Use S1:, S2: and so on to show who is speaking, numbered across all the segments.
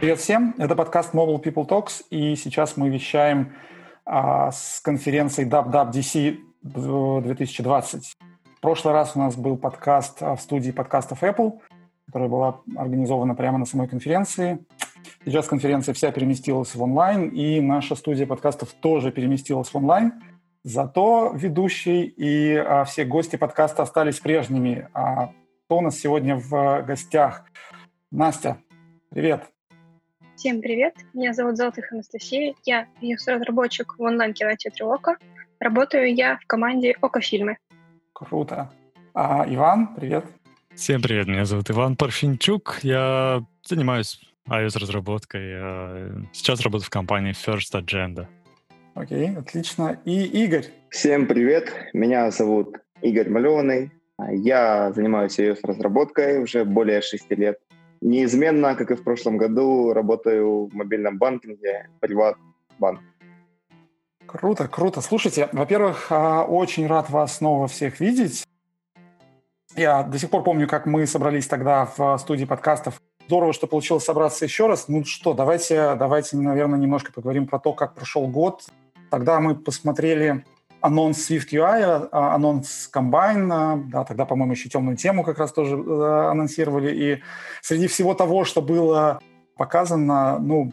S1: Привет всем, это подкаст Mobile People Talks, и сейчас мы вещаем а, с конференции WWDC 2020. В прошлый раз у нас был подкаст а, в студии подкастов Apple, которая была организована прямо на самой конференции. Сейчас конференция вся переместилась в онлайн, и наша студия подкастов тоже переместилась в онлайн. Зато ведущий и а, все гости подкаста остались прежними. А кто у нас сегодня в гостях? Настя, привет.
S2: Всем привет, меня зовут Золотых Анастасия, я разработчик в онлайн-кинотеатре ОКО. Работаю я в команде ОКО Фильмы.
S1: Круто. А Иван, привет.
S3: Всем привет, меня зовут Иван Парфинчук, я занимаюсь iOS-разработкой, я сейчас работаю в компании First Agenda.
S1: Окей, отлично. И Игорь.
S4: Всем привет, меня зовут Игорь Малеванный, я занимаюсь iOS-разработкой уже более шести лет неизменно, как и в прошлом году, работаю в мобильном банкинге Приват Банк.
S1: Круто, круто. Слушайте, во-первых, а, очень рад вас снова всех видеть. Я до сих пор помню, как мы собрались тогда в студии подкастов. Здорово, что получилось собраться еще раз. Ну что, давайте, давайте, наверное, немножко поговорим про то, как прошел год. Тогда мы посмотрели анонс Swift UI, а, анонс Combine, да, тогда, по-моему, еще темную тему как раз тоже э, анонсировали. И среди всего того, что было показано, ну,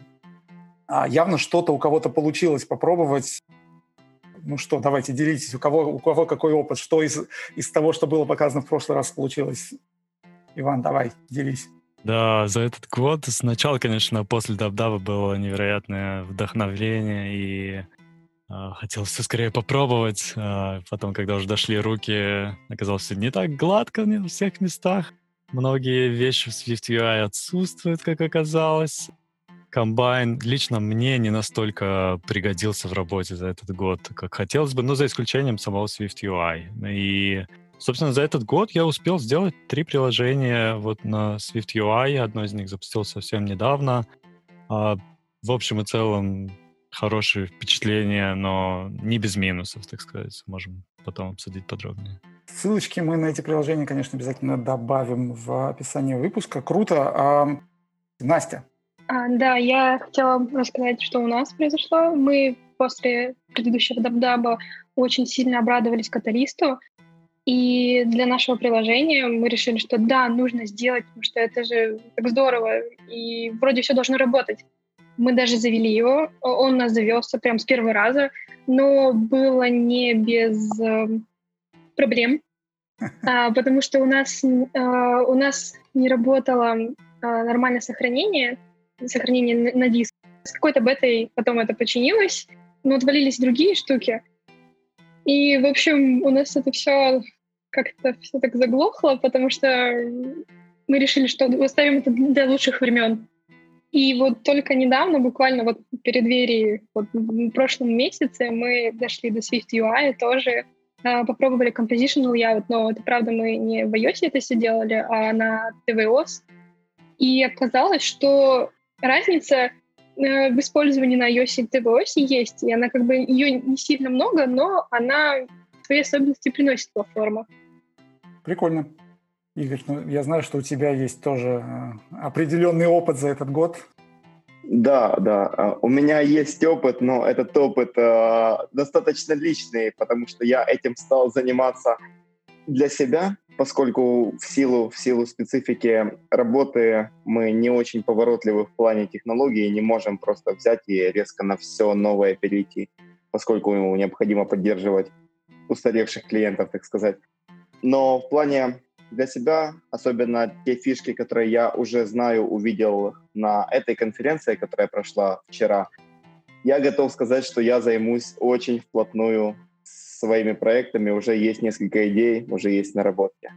S1: а, явно что-то у кого-то получилось попробовать. Ну что, давайте делитесь, у кого, у кого какой опыт, что из, из того, что было показано в прошлый раз, получилось. Иван, давай, делись.
S3: Да, за этот год сначала, конечно, после Дабдаба было невероятное вдохновление и а, хотел все скорее попробовать. А, потом, когда уже дошли руки, оказалось все не так гладко в всех местах. Многие вещи в Swift UI отсутствуют, как оказалось. Комбайн лично мне не настолько пригодился в работе за этот год, как хотелось бы, но за исключением самого Swift UI. И, собственно, за этот год я успел сделать три приложения вот на Swift UI. Одно из них запустилось совсем недавно. А, в общем и целом, хорошие впечатления, но не без минусов, так сказать. Можем потом обсудить подробнее.
S1: Ссылочки мы на эти приложения, конечно, обязательно добавим в описание выпуска. Круто. А, Настя.
S2: А, да, я хотела рассказать, что у нас произошло. Мы после предыдущего дабдаба очень сильно обрадовались каталисту. И для нашего приложения мы решили, что да, нужно сделать, потому что это же так здорово, и вроде все должно работать. Мы даже завели его, он нас завелся прям с первого раза, но было не без э, проблем, а, потому что у нас, а, у нас не работало а, нормальное сохранение, сохранение на, на диск. С какой-то бетой потом это починилось, но отвалились другие штуки. И, в общем, у нас это все как-то все так заглохло, потому что мы решили, что оставим это для лучших времен. И вот только недавно, буквально вот в преддверии, вот в прошлом месяце мы дошли до Swift UI тоже, э, попробовали compositional layout, но это правда мы не в iOS это все делали, а на tvOS. И оказалось, что разница э, в использовании на iOS и tvOS есть, и она как бы, ее не сильно много, но она свои особенности приносит платформа.
S1: Прикольно. Игорь, ну, я знаю, что у тебя есть тоже э, определенный опыт за этот год.
S4: Да, да. А, у меня есть опыт, но этот опыт э, достаточно личный, потому что я этим стал заниматься для себя, поскольку в силу, в силу специфики работы мы не очень поворотливы в плане технологий, не можем просто взять и резко на все новое перейти, поскольку необходимо поддерживать устаревших клиентов, так сказать. Но в плане для себя, особенно те фишки, которые я уже знаю, увидел на этой конференции, которая прошла вчера, я готов сказать, что я займусь очень вплотную своими проектами. Уже есть несколько идей, уже есть наработки.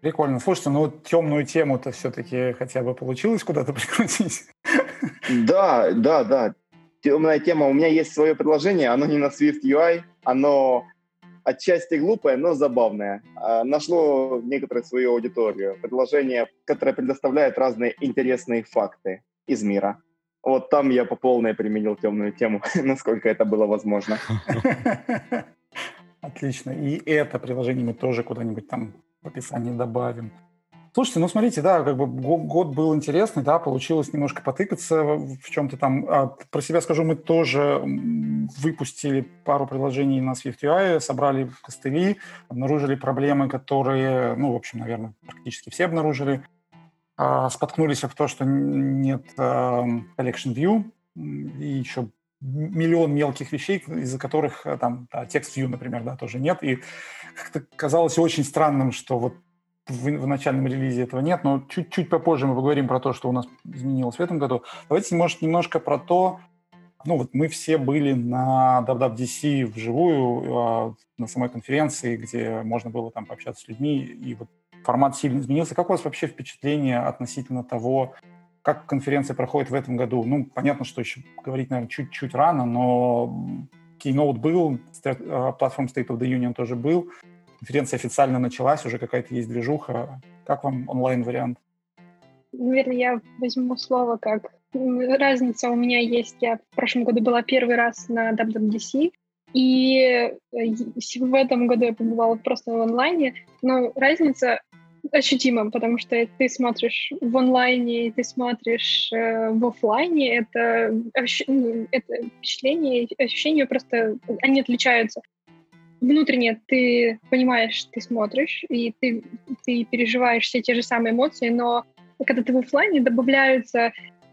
S1: Прикольно. Слушайте, ну темную тему-то все-таки хотя бы получилось куда-то прикрутить?
S4: Да, да, да. Темная тема. У меня есть свое предложение, оно не на Swift UI, оно отчасти глупое, но забавное. А, нашло некоторую свою аудиторию. Предложение, которое предоставляет разные интересные факты из мира. Вот там я по полной применил темную тему, насколько это было возможно.
S1: Отлично. И это приложение мы тоже куда-нибудь там в описании добавим. Слушайте, ну смотрите, да, как бы год был интересный, да, получилось немножко потыкаться в чем-то там. А, про себя скажу, мы тоже выпустили пару приложений на SwiftUI, собрали костыли, обнаружили проблемы, которые, ну, в общем, наверное, практически все обнаружили. А, споткнулись в то, что нет а, Collection View и еще миллион мелких вещей, из-за которых там да, текст view, например, да, тоже нет. И как-то казалось очень странным, что вот в, в начальном релизе этого нет, но чуть-чуть попозже мы поговорим про то, что у нас изменилось в этом году. Давайте, может, немножко про то, ну вот мы все были на WWDC вживую, а, на самой конференции, где можно было там пообщаться с людьми, и вот формат сильно изменился. Как у вас вообще впечатление относительно того, как конференция проходит в этом году? Ну, понятно, что еще говорить, наверное, чуть-чуть рано, но Keynote был, платформ State of the Union тоже был конференция официально началась, уже какая-то есть движуха. Как вам онлайн-вариант?
S2: Наверное, я возьму слово как разница у меня есть. Я в прошлом году была первый раз на WWDC, и э, в этом году я побывала просто в онлайне, но разница ощутима, потому что ты смотришь в онлайне, ты смотришь э, в офлайне, это, ну, это впечатление, ощущения просто, они отличаются внутренне ты понимаешь, ты смотришь, и ты, ты переживаешь все те же самые эмоции, но когда ты в офлайне, добавляются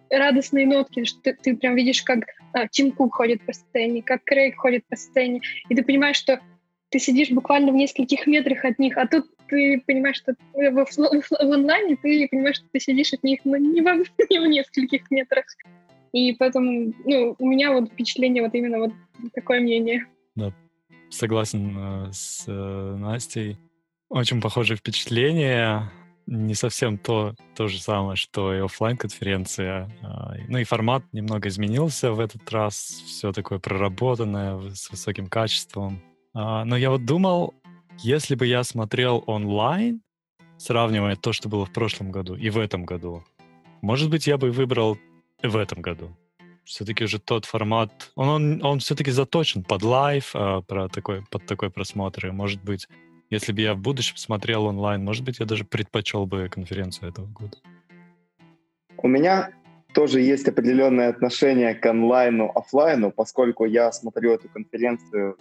S2: радостные нотки, что ты, ты прям видишь, как а, Тим Кук ходит по сцене, как Крейг ходит по сцене, и ты понимаешь, что ты сидишь буквально в нескольких метрах от них, а тут ты понимаешь, что в, в, в онлайне ты понимаешь, что ты сидишь от них, но не в, не в нескольких метрах. И поэтому, ну, у меня вот впечатление вот именно вот такое мнение.
S3: Да, согласен э, с э, Настей. Очень похожее впечатление. Не совсем то, то же самое, что и офлайн конференция а, Ну и формат немного изменился в этот раз. Все такое проработанное, с высоким качеством. А, но я вот думал, если бы я смотрел онлайн, сравнивая то, что было в прошлом году и в этом году, может быть, я бы выбрал в этом году все-таки же тот формат, он, он, он все-таки заточен под live, э, про такой, под такой просмотр. И, может быть, если бы я в будущем смотрел онлайн, может быть, я даже предпочел бы конференцию этого года.
S4: У меня тоже есть определенное отношение к онлайну, офлайну, поскольку я смотрю эту конференцию,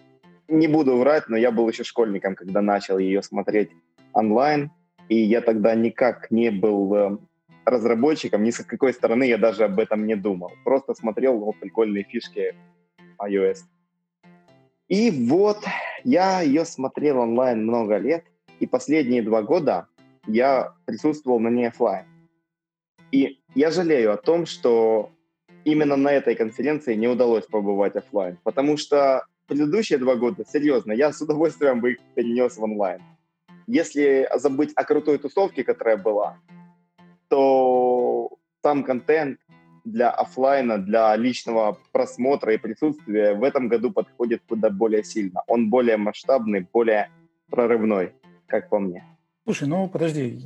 S4: не буду врать, но я был еще школьником, когда начал ее смотреть онлайн, и я тогда никак не был э, разработчиком, ни с какой стороны я даже об этом не думал. Просто смотрел вот прикольные фишки iOS. И вот я ее смотрел онлайн много лет, и последние два года я присутствовал на ней офлайн. И я жалею о том, что именно на этой конференции не удалось побывать офлайн, потому что предыдущие два года, серьезно, я с удовольствием бы их перенес в онлайн. Если забыть о крутой тусовке, которая была, то сам контент для офлайна, для личного просмотра и присутствия в этом году подходит куда более сильно. Он более масштабный, более прорывной, как по мне.
S1: Слушай, ну подожди,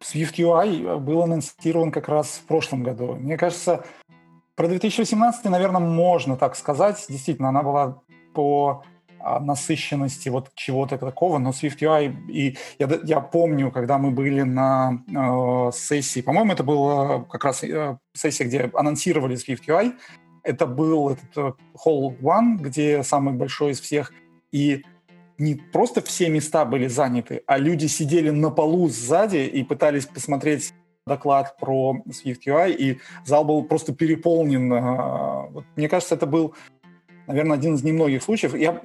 S1: Swift UI был анонсирован как раз в прошлом году. Мне кажется, про 2018, наверное, можно так сказать. Действительно, она была по насыщенности вот чего-то такого, но Swift UI, и я, я помню, когда мы были на э, сессии, по-моему, это была как раз э, сессия, где анонсировали Swift UI, это был этот э, Hall One, где самый большой из всех, и не просто все места были заняты, а люди сидели на полу сзади и пытались посмотреть доклад про Swift UI, и зал был просто переполнен. Э, мне кажется, это был наверное, один из немногих случаев. Я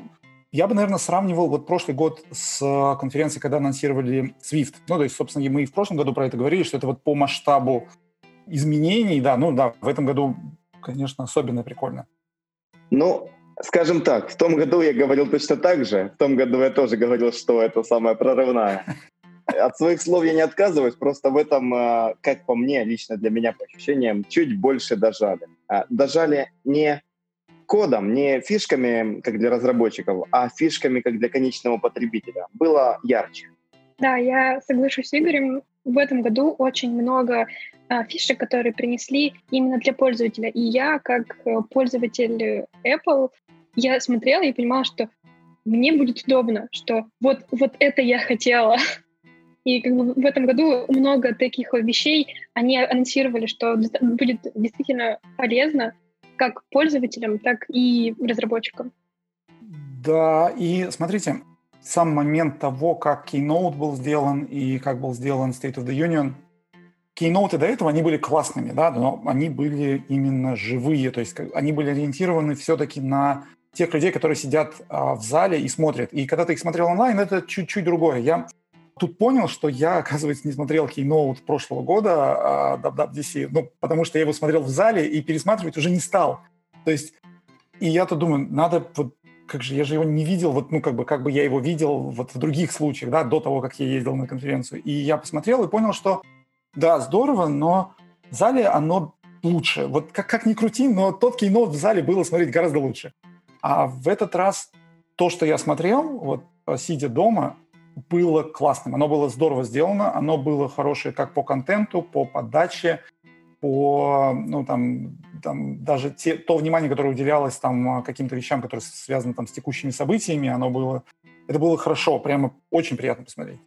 S1: я бы, наверное, сравнивал вот прошлый год с э, конференцией, когда анонсировали Swift. Ну, то есть, собственно, мы и в прошлом году про это говорили, что это вот по масштабу изменений, да, ну да, в этом году, конечно, особенно прикольно.
S4: Ну, скажем так, в том году я говорил точно так же. В том году я тоже говорил, что это самое прорывное. От своих слов я не отказываюсь, просто в этом, э, как по мне, лично для меня по ощущениям, чуть больше дожали. А, дожали не кодом, не фишками, как для разработчиков, а фишками, как для конечного потребителя, было ярче.
S2: Да, я соглашусь с Игорем. В этом году очень много а, фишек, которые принесли именно для пользователя. И я, как э, пользователь Apple, я смотрела и понимала, что мне будет удобно, что вот, вот это я хотела. И как бы в этом году много таких вещей, они анонсировали, что будет действительно полезно как пользователям, так и разработчикам.
S1: Да, и смотрите, сам момент того, как Keynote был сделан и как был сделан State of the Union, Keynote до этого, они были классными, да, но они были именно живые, то есть они были ориентированы все-таки на тех людей, которые сидят а, в зале и смотрят. И когда ты их смотрел онлайн, это чуть-чуть другое. Я тут понял, что я, оказывается, не смотрел Keynote прошлого года а, WWDC, ну, потому что я его смотрел в зале и пересматривать уже не стал. То есть, и я тут думаю, надо вот как же, я же его не видел, вот, ну, как бы, как бы я его видел вот в других случаях, да, до того, как я ездил на конференцию. И я посмотрел и понял, что, да, здорово, но в зале оно лучше. Вот как, как ни крути, но тот кино в зале было смотреть гораздо лучше. А в этот раз то, что я смотрел, вот сидя дома, было классным. Оно было здорово сделано, оно было хорошее как по контенту, по подаче, по, ну, там, там даже те, то внимание, которое уделялось там каким-то вещам, которые связаны там с текущими событиями, оно было, это было хорошо, прямо очень приятно посмотреть.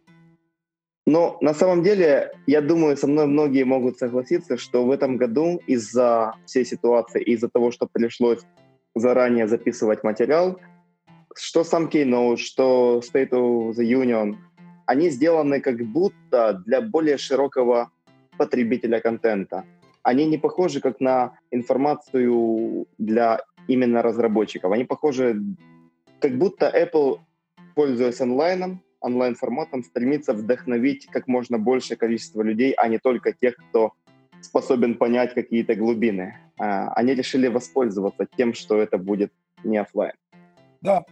S4: Но на самом деле, я думаю, со мной многие могут согласиться, что в этом году из-за всей ситуации, из-за того, что пришлось заранее записывать материал, что сам Keynote, что State of the Union, они сделаны как будто для более широкого потребителя контента. Они не похожи как на информацию для именно разработчиков. Они похожи, как будто Apple, пользуясь онлайном, онлайн-форматом, стремится вдохновить как можно большее количество людей, а не только тех, кто способен понять какие-то глубины. А, они решили воспользоваться тем, что это будет не офлайн.
S1: Да,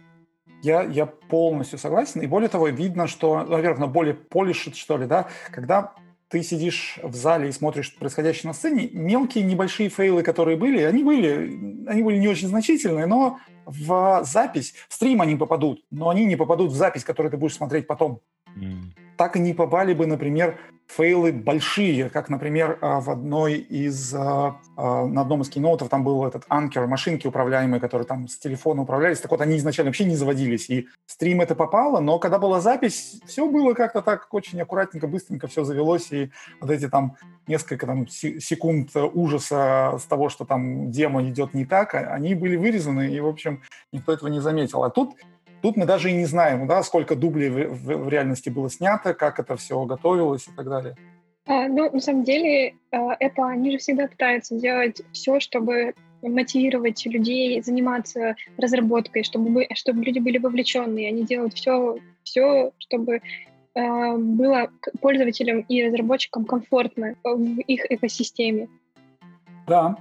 S1: я, я полностью согласен. И более того, видно, что, во-первых, на более полишит, что ли, да, когда ты сидишь в зале и смотришь происходящее на сцене, мелкие небольшие фейлы, которые были, они были, они были не очень значительные, но в запись, в стрим они попадут, но они не попадут в запись, которую ты будешь смотреть потом. Mm. Так и не попали бы, например, фейлы большие, как, например, а, в одной из, а, а, на одном из кинотов там был этот анкер, машинки управляемые, которые там с телефона управлялись, так вот они изначально вообще не заводились, и стрим это попало, но когда была запись, все было как-то так очень аккуратненько, быстренько все завелось, и вот эти там несколько там секунд ужаса с того, что там демо идет не так, они были вырезаны, и, в общем, никто этого не заметил. А тут Тут мы даже и не знаем, да, сколько дублей в, в, в реальности было снято, как это все готовилось и так далее.
S2: А, ну, на самом деле, а, Apple, они же всегда пытаются делать все, чтобы мотивировать людей заниматься разработкой, чтобы, чтобы люди были вовлеченные. Они делают все, все чтобы э, было пользователям и разработчикам комфортно в их экосистеме.
S1: Да.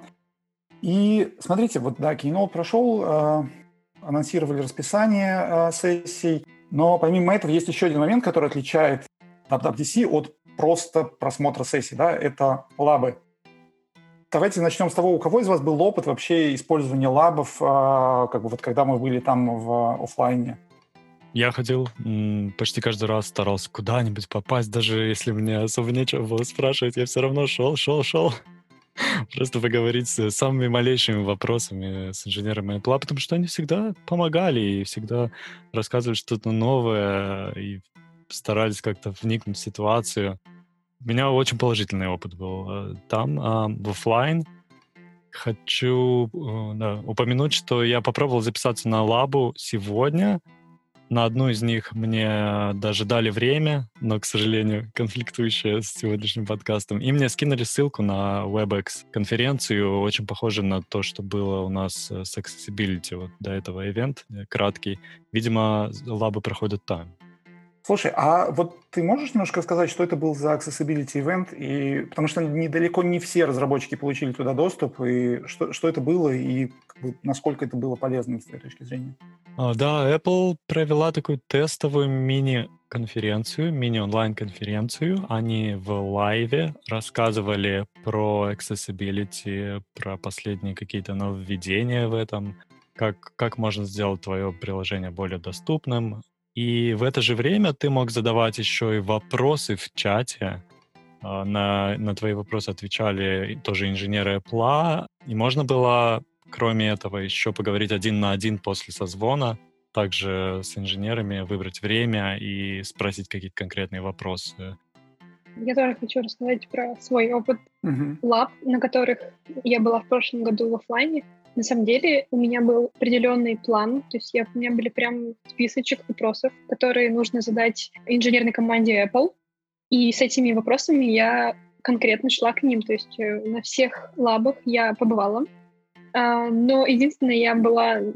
S1: И смотрите, вот да, Keynote прошел, э, анонсировали расписание э, сессий, но помимо этого есть еще один момент, который отличает WWDC от просто просмотра сессий, да, это лабы. Давайте начнем с того, у кого из вас был опыт вообще использования лабов, э, как бы вот когда мы были там в офлайне?
S3: Я ходил почти каждый раз, старался куда-нибудь попасть, даже если мне особо нечего было спрашивать, я все равно шел, шел, шел. Просто поговорить с самыми малейшими вопросами с инженерами Apple, потому что они всегда помогали и всегда рассказывали что-то новое и старались как-то вникнуть в ситуацию. У меня очень положительный опыт был э, там, а в офлайн. Хочу э, да, упомянуть, что я попробовал записаться на лабу сегодня, на одну из них мне даже дали время, но, к сожалению, конфликтующее с сегодняшним подкастом. И мне скинули ссылку на WebEx конференцию, очень похоже на то, что было у нас с Accessibility вот до этого ивент, э, краткий. Видимо, лабы проходят там.
S1: Слушай, а вот ты можешь немножко сказать, что это был за Accessibility Event? И, потому что недалеко не все разработчики получили туда доступ, и что, что это было, и как бы, насколько это было полезным с твоей точки зрения?
S3: А, да, Apple провела такую тестовую мини-конференцию, мини-онлайн-конференцию. Они в лайве рассказывали про accessibility, про последние какие-то нововведения в этом, как, как можно сделать твое приложение более доступным, и в это же время ты мог задавать еще и вопросы в чате. А, на, на твои вопросы отвечали тоже инженеры Apple. И можно было, кроме этого, еще поговорить один на один после созвона. также с инженерами выбрать время и спросить какие-то конкретные вопросы.
S2: Я тоже хочу рассказать про свой опыт uh-huh. лаб, на которых я была в прошлом году в офлайне. На самом деле у меня был определенный план, то есть я, у меня были прям списочек вопросов, которые нужно задать инженерной команде Apple. И с этими вопросами я конкретно шла к ним, то есть э, на всех лабах я побывала. А, но единственное, я была э,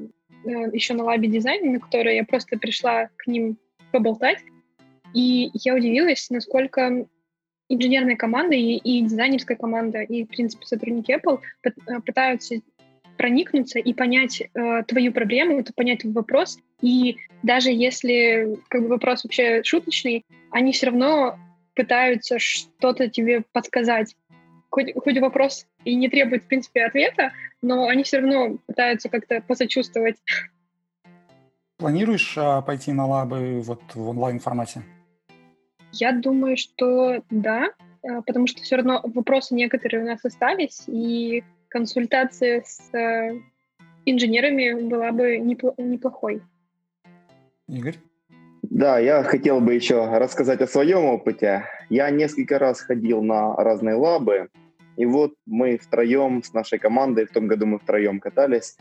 S2: еще на лабе дизайна, на которой я просто пришла к ним поболтать, и я удивилась, насколько инженерная команда и, и дизайнерская команда, и, в принципе, сотрудники Apple э, пытаются проникнуться и понять э, твою проблему, понять твой вопрос. И даже если как бы, вопрос вообще шуточный, они все равно пытаются что-то тебе подсказать. Хоть, хоть вопрос и не требует, в принципе, ответа, но они все равно пытаются как-то посочувствовать.
S1: Планируешь а, пойти на лабы вот в онлайн-формате?
S2: Я думаю, что да, а, потому что все равно вопросы некоторые у нас остались, и консультация с э, инженерами была бы неплохой.
S1: Игорь?
S4: Да, я хотел бы еще рассказать о своем опыте. Я несколько раз ходил на разные лабы, и вот мы втроем с нашей командой, в том году мы втроем катались,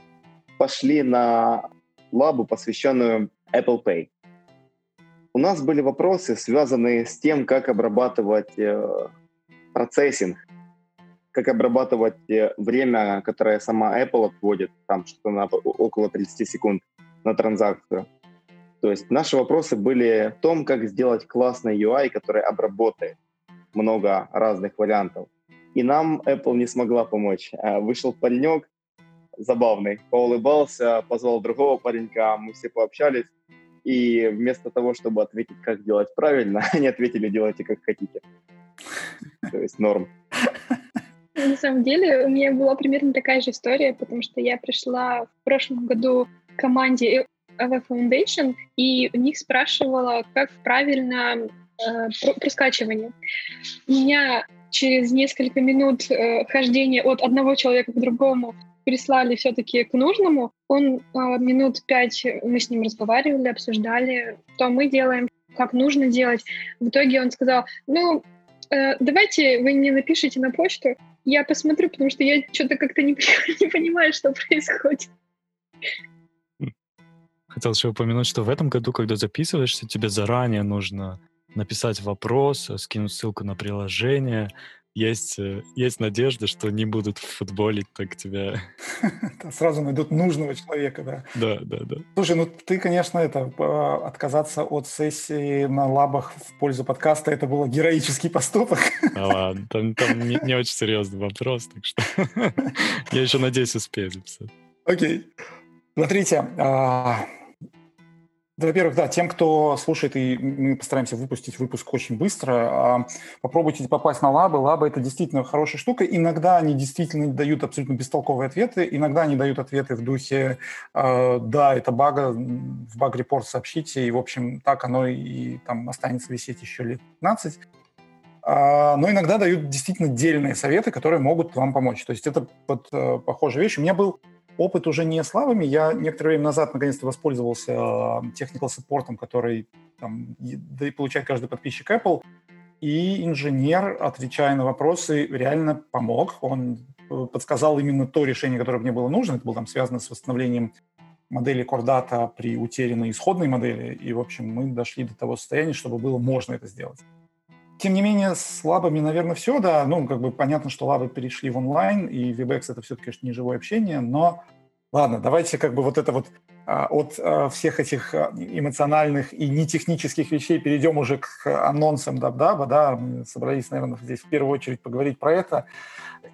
S4: пошли на лабу, посвященную Apple Pay. У нас были вопросы, связанные с тем, как обрабатывать э, процессинг, как обрабатывать э, время, которое сама Apple отводит, там что-то на около 30 секунд на транзакцию. То есть наши вопросы были в том, как сделать классный UI, который обработает много разных вариантов. И нам Apple не смогла помочь. Э, вышел паренек забавный, поулыбался, позвал другого паренька, мы все пообщались, и вместо того, чтобы ответить, как делать правильно, они ответили, делайте как хотите. То есть норм.
S2: На самом деле у меня была примерно такая же история, потому что я пришла в прошлом году к команде AV Foundation, и у них спрашивала, как правильно э, про, скачивание. У меня через несколько минут э, хождения от одного человека к другому прислали все-таки к нужному. Он э, минут пять мы с ним разговаривали, обсуждали, что мы делаем, как нужно делать. В итоге он сказал, ну, э, давайте вы мне напишите на почту, я посмотрю, потому что я что-то как-то не, не понимаю, что происходит.
S3: Хотел еще упомянуть, что в этом году, когда записываешься, тебе заранее нужно написать вопрос, скинуть ссылку на приложение. Есть, э, есть надежда, что не будут футболить так тебя.
S1: Сразу найдут нужного человека, да.
S3: Да, да, да.
S1: Слушай, ну ты, конечно, это отказаться от сессии на лабах в пользу подкаста, это был героический поступок.
S3: А ладно, там, там не, не очень серьезный вопрос, так что я еще надеюсь успею записать.
S1: Окей. Смотрите, а, во-первых, да, тем, кто слушает, и мы постараемся выпустить выпуск очень быстро, а, попробуйте попасть на лабы. Лабы – это действительно хорошая штука. Иногда они действительно дают абсолютно бестолковые ответы, иногда они дают ответы в духе а, «да, это бага, в баг-репорт сообщите», и, в общем, так оно и там останется висеть еще лет 15 а, но иногда дают действительно дельные советы, которые могут вам помочь. То есть это вот э, похожая вещь. У меня был опыт уже не славами. Я некоторое время назад наконец-то воспользовался technical саппортом, который там, получает каждый подписчик Apple. И инженер, отвечая на вопросы, реально помог. Он э, подсказал именно то решение, которое мне было нужно. Это было там связано с восстановлением модели Core при утерянной исходной модели. И, в общем, мы дошли до того состояния, чтобы было можно это сделать. Тем не менее, с лабами, наверное, все, да. Ну, как бы понятно, что лабы перешли в онлайн, и WebEx это все-таки, конечно, не живое общение, но ладно, давайте как бы вот это вот а, от а, всех этих а, эмоциональных и нетехнических вещей перейдем уже к анонсам Дабдаба, да, мы собрались, наверное, здесь в первую очередь поговорить про это.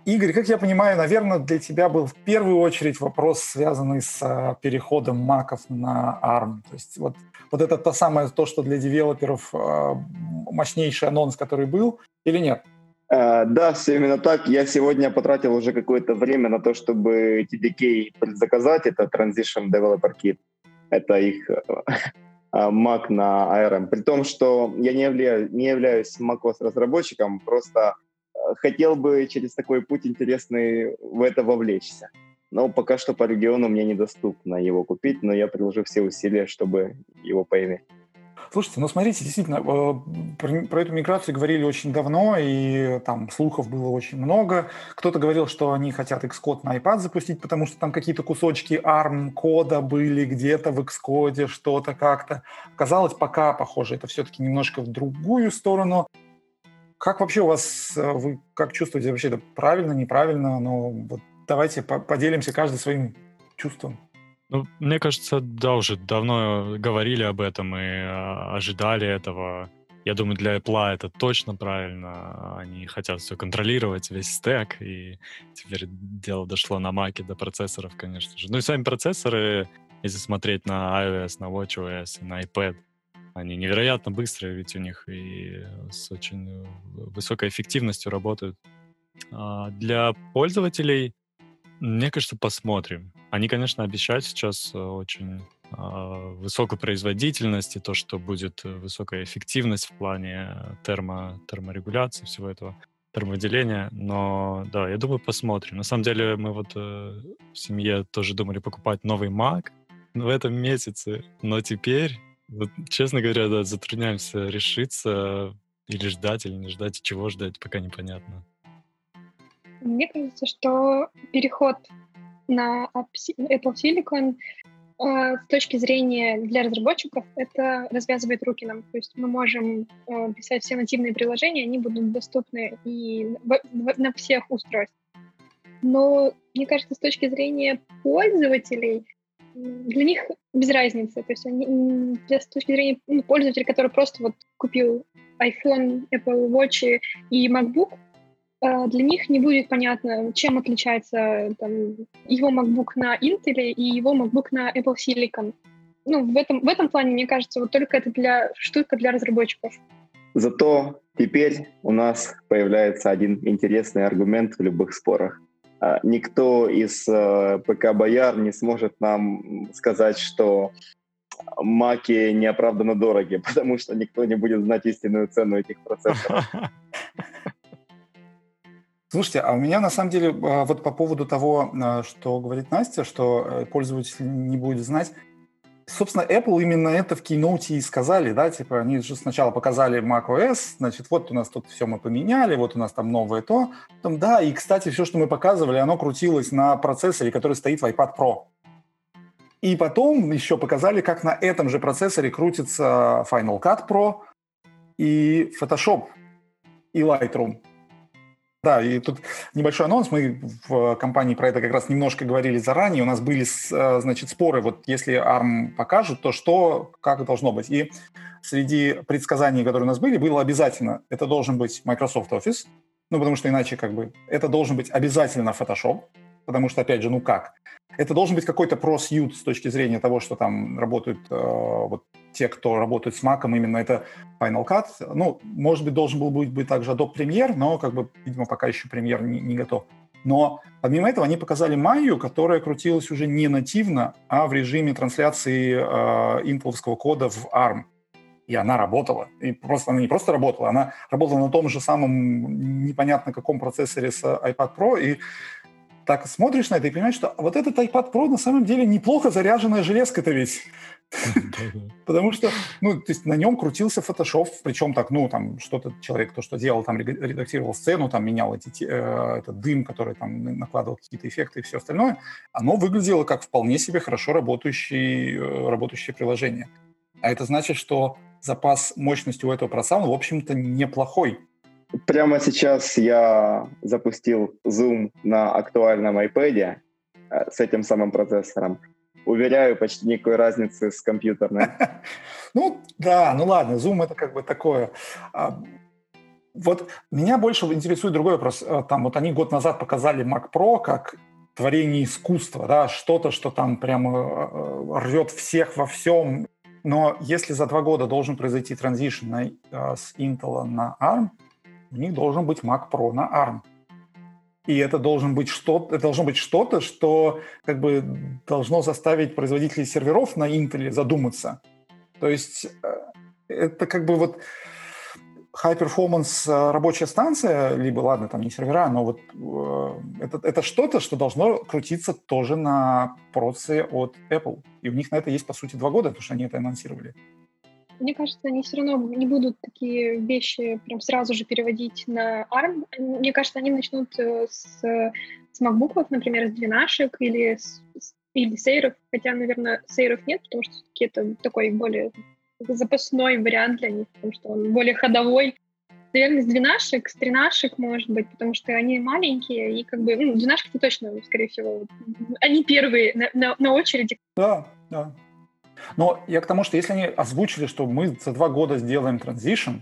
S1: Игорь, как я понимаю, наверное, для тебя был в первую очередь вопрос, связанный с переходом маков на ARM. То есть вот, вот это то самое, то, что для девелоперов мощнейший анонс, который был, или нет?
S4: Uh, да, все именно так. Я сегодня потратил уже какое-то время на то, чтобы TDK заказать. Это Transition Developer Kit. Это их uh, Mac на ARM. При том, что я не, являю, не являюсь macOS разработчиком, просто хотел бы через такой путь интересный в это вовлечься. Но пока что по региону мне недоступно его купить, но я приложу все усилия, чтобы его поиметь.
S1: Слушайте, ну смотрите, действительно, э, про, про эту миграцию говорили очень давно, и там слухов было очень много. Кто-то говорил, что они хотят Xcode на iPad запустить, потому что там какие-то кусочки ARM кода были где-то в Xcode, что-то как-то. Казалось, пока, похоже, это все-таки немножко в другую сторону. Как вообще у вас, э, вы как чувствуете вообще, это правильно, неправильно? Ну, вот давайте поделимся каждый своим чувством.
S3: Ну, мне кажется, да, уже давно говорили об этом и э, ожидали этого. Я думаю, для Apple это точно правильно. Они хотят все контролировать, весь стек, и теперь дело дошло на маке до процессоров, конечно же. Ну и сами процессоры, если смотреть на iOS, на WatchOS, на iPad, они невероятно быстрые, ведь у них и с очень высокой эффективностью работают. А для пользователей мне кажется, посмотрим. Они, конечно, обещают сейчас э, очень э, высокую производительность и то, что будет высокая эффективность в плане термо, терморегуляции всего этого термовыделения. Но да, я думаю, посмотрим. На самом деле мы вот э, в семье тоже думали покупать новый Mac в этом месяце, но теперь, вот, честно говоря, да, затрудняемся решиться или ждать, или не ждать, чего ждать, пока непонятно.
S2: Мне кажется, что переход на Apple Silicon э, с точки зрения для разработчиков это развязывает руки нам. То есть мы можем э, писать все нативные приложения, они будут доступны и на всех устройствах. Но мне кажется, с точки зрения пользователей, для них без разницы. То есть они, для, с точки зрения ну, пользователя, который просто вот купил iPhone, Apple Watch и MacBook, для них не будет понятно, чем отличается там, его MacBook на Intel и его MacBook на Apple Silicon. Ну, в этом, в этом плане, мне кажется, вот только это для штука для разработчиков.
S4: Зато теперь у нас появляется один интересный аргумент в любых спорах. А, никто из э, ПК-бояр не сможет нам сказать, что маки неоправданно дороги, потому что никто не будет знать истинную цену этих процессоров.
S1: Слушайте, а у меня на самом деле а, вот по поводу того, а, что говорит Настя, что э, пользователь не будет знать, собственно, Apple именно это в кейноуте и сказали, да, типа они же сначала показали macOS, значит, вот у нас тут все мы поменяли, вот у нас там новое то, потом, да, и, кстати, все, что мы показывали, оно крутилось на процессоре, который стоит в iPad Pro. И потом еще показали, как на этом же процессоре крутится Final Cut Pro и Photoshop и Lightroom. Да, и тут небольшой анонс. Мы в компании про это как раз немножко говорили заранее. У нас были, э, значит, споры, вот если ARM покажет, то что, как должно быть. И среди предсказаний, которые у нас были, было обязательно, это должен быть Microsoft Office, ну, потому что иначе как бы это должен быть обязательно Photoshop, потому что, опять же, ну как? Это должен быть какой-то просьют с точки зрения того, что там работают э, вот те, кто работает с Mac, именно это Final Cut. Ну, может быть, должен был быть, быть также Adobe Premiere, но, как бы, видимо, пока еще Premiere не, не готов. Но помимо этого они показали Майю, которая крутилась уже не нативно, а в режиме трансляции э, кода в ARM. И она работала. И просто она не просто работала, она работала на том же самом непонятно каком процессоре с iPad Pro. И так смотришь на это и понимаешь, что вот этот iPad Pro на самом деле неплохо заряженная железка-то ведь. Потому что, ну, то есть на нем крутился Photoshop, причем так, ну, там, что-то человек, то, что делал, там, редактировал сцену, там, менял эти, э, этот дым, который там накладывал какие-то эффекты и все остальное, оно выглядело как вполне себе хорошо работающее, э, работающее приложение. А это значит, что запас мощности у этого процессора, в общем-то, неплохой.
S4: Прямо сейчас я запустил Zoom на актуальном iPad э, с этим самым процессором. Уверяю, почти никакой разницы с компьютерной.
S1: Ну, да, ну ладно, Zoom это как бы такое. А, вот меня больше интересует другой вопрос. Э, там вот они год назад показали Mac Pro как творение искусства, да, что-то, что там прямо э, рвет всех во всем. Но если за два года должен произойти транзишн с Intel на ARM, у них должен быть Mac Pro на ARM. И это должен быть что-то, это должно быть что-то, что как бы должно заставить производителей серверов на Intel задуматься. То есть э, это как бы вот high-performance э, рабочая станция, либо, ладно, там не сервера, но вот э, это, это что-то, что должно крутиться тоже на процессе от Apple. И у них на это есть, по сути, два года, потому что они это анонсировали.
S2: Мне кажется, они все равно не будут такие вещи прям сразу же переводить на ARM. Мне кажется, они начнут э, с, с MacBook, например, с двенашек или с, или сейров, хотя, наверное, сейров нет, потому что все-таки это такой более запасной вариант для них, потому что он более ходовой. Наверное, с двенашек, с тринашек, может быть, потому что они маленькие, и как бы, ну, двенашки точно, скорее всего, они первые на, на, на очереди.
S1: Да, да. Но я к тому, что если они озвучили, что мы за два года сделаем транзишн,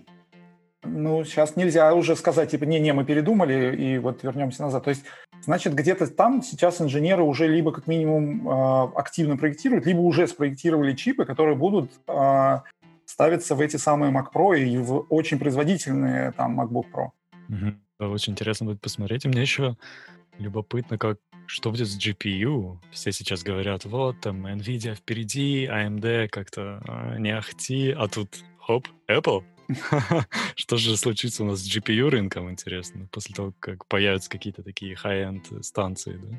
S1: ну, сейчас нельзя уже сказать, типа, не-не, мы передумали, и вот вернемся назад. То есть, значит, где-то там сейчас инженеры уже либо как минимум э, активно проектируют, либо уже спроектировали чипы, которые будут э, ставиться в эти самые Mac Pro и в очень производительные там MacBook Pro.
S3: Угу. очень интересно будет посмотреть. И мне еще любопытно, как что будет с GPU. Все сейчас говорят, вот там NVIDIA впереди, AMD как-то а, не ахти, а тут хоп, Apple Что же случится у нас с GPU рынком, интересно, после того, как появятся какие-то такие high-end станции, да?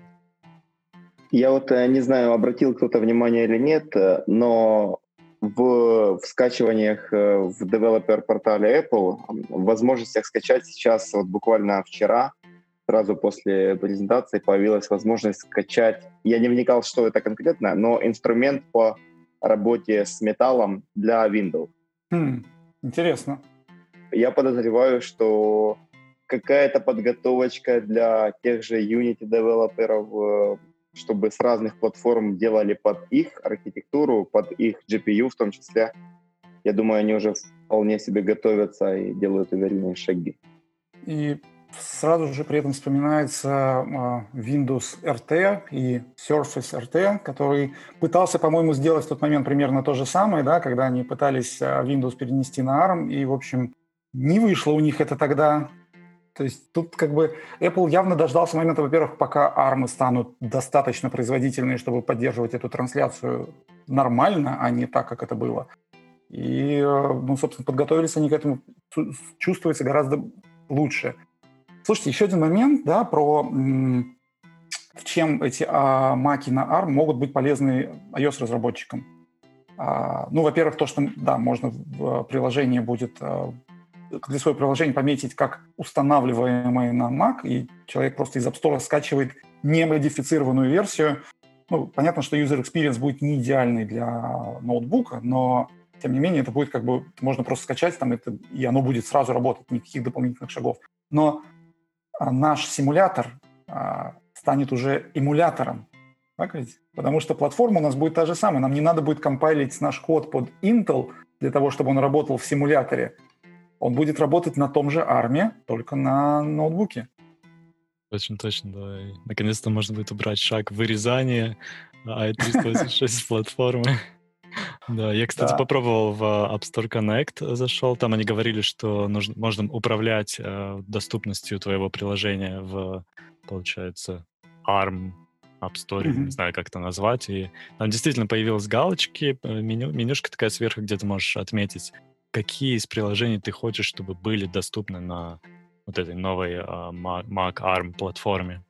S4: Я вот э, не знаю, обратил кто-то внимание или нет, э, но в, в скачиваниях э, в девелопер-портале Apple в возможностях скачать сейчас, вот буквально вчера, сразу после презентации появилась возможность скачать, я не вникал, что это конкретно, но инструмент по работе с металлом для Windows.
S1: Хм. Интересно.
S4: Я подозреваю, что какая-то подготовочка для тех же Unity-девелоперов, э, чтобы с разных платформ делали под их архитектуру, под их GPU в том числе. Я думаю, они уже вполне себе готовятся и делают уверенные шаги.
S1: И Сразу же при этом вспоминается а, Windows RT и Surface RT, который пытался, по-моему, сделать в тот момент примерно то же самое, да, когда они пытались а, Windows перенести на ARM, и, в общем, не вышло у них это тогда. То есть тут как бы Apple явно дождался момента, во-первых, пока ARM станут достаточно производительные, чтобы поддерживать эту трансляцию нормально, а не так, как это было. И, э, ну, собственно, подготовились они к этому, чувствуется гораздо лучше. Слушайте, еще один момент, да, про чем эти а, маки на ARM могут быть полезны iOS-разработчикам. А, ну, во-первых, то, что, да, можно в приложении будет а, для своего приложения пометить как устанавливаемое на Mac, и человек просто из App Store скачивает немодифицированную версию. Ну, понятно, что user experience будет не идеальный для ноутбука, но тем не менее это будет как бы можно просто скачать там это и оно будет сразу работать, никаких дополнительных шагов. Но а наш симулятор а, станет уже эмулятором. Так ведь? Потому что платформа у нас будет та же самая. Нам не надо будет компайлить наш код под Intel для того, чтобы он работал в симуляторе. Он будет работать на том же ARM, только на ноутбуке.
S3: Очень точно, да. И наконец-то можно будет убрать шаг вырезания i386 с платформы. Да, я, кстати, да. попробовал в App Store Connect, зашел, там они говорили, что нужно, можно управлять э, доступностью твоего приложения в, получается, ARM App Store, mm-hmm. не знаю, как это назвать, и там действительно появилась галочки, э, меню, менюшка такая сверху, где ты можешь отметить, какие из приложений ты хочешь, чтобы были доступны на вот этой новой э, Mac ARM платформе.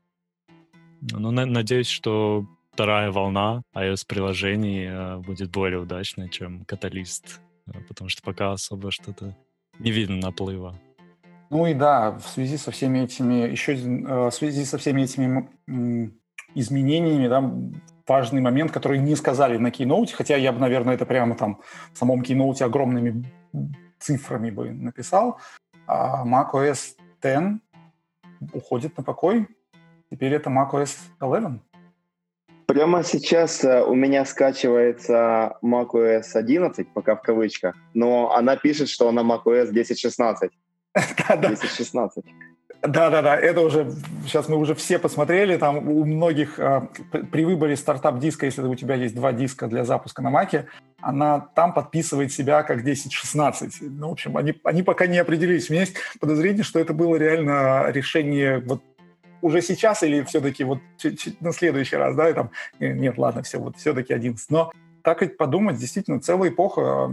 S3: Ну, на, надеюсь, что вторая волна iOS-приложений э, будет более удачной, чем каталист, э, потому что пока особо что-то не видно наплыва.
S1: Ну и да, в связи со всеми этими, еще э, в связи со всеми этими изменениями, да, важный момент, который не сказали на Keynote, хотя я бы, наверное, это прямо там в самом Keynote огромными цифрами бы написал. А macOS 10 уходит на покой. Теперь это macOS 11.
S4: Прямо сейчас э, у меня скачивается macOS 11, пока в кавычках, но она пишет, что она macOS 10.16. 10.16.
S1: Да-да-да, это уже, сейчас мы уже все посмотрели, там у многих э, при выборе стартап-диска, если у тебя есть два диска для запуска на Маке, она там подписывает себя как 10.16. Ну, в общем, они, они пока не определились. У меня есть подозрение, что это было реально решение вот уже сейчас или все-таки вот на следующий раз, да, и там, нет, ладно, все, вот все-таки 11. Но так ведь подумать, действительно, целая эпоха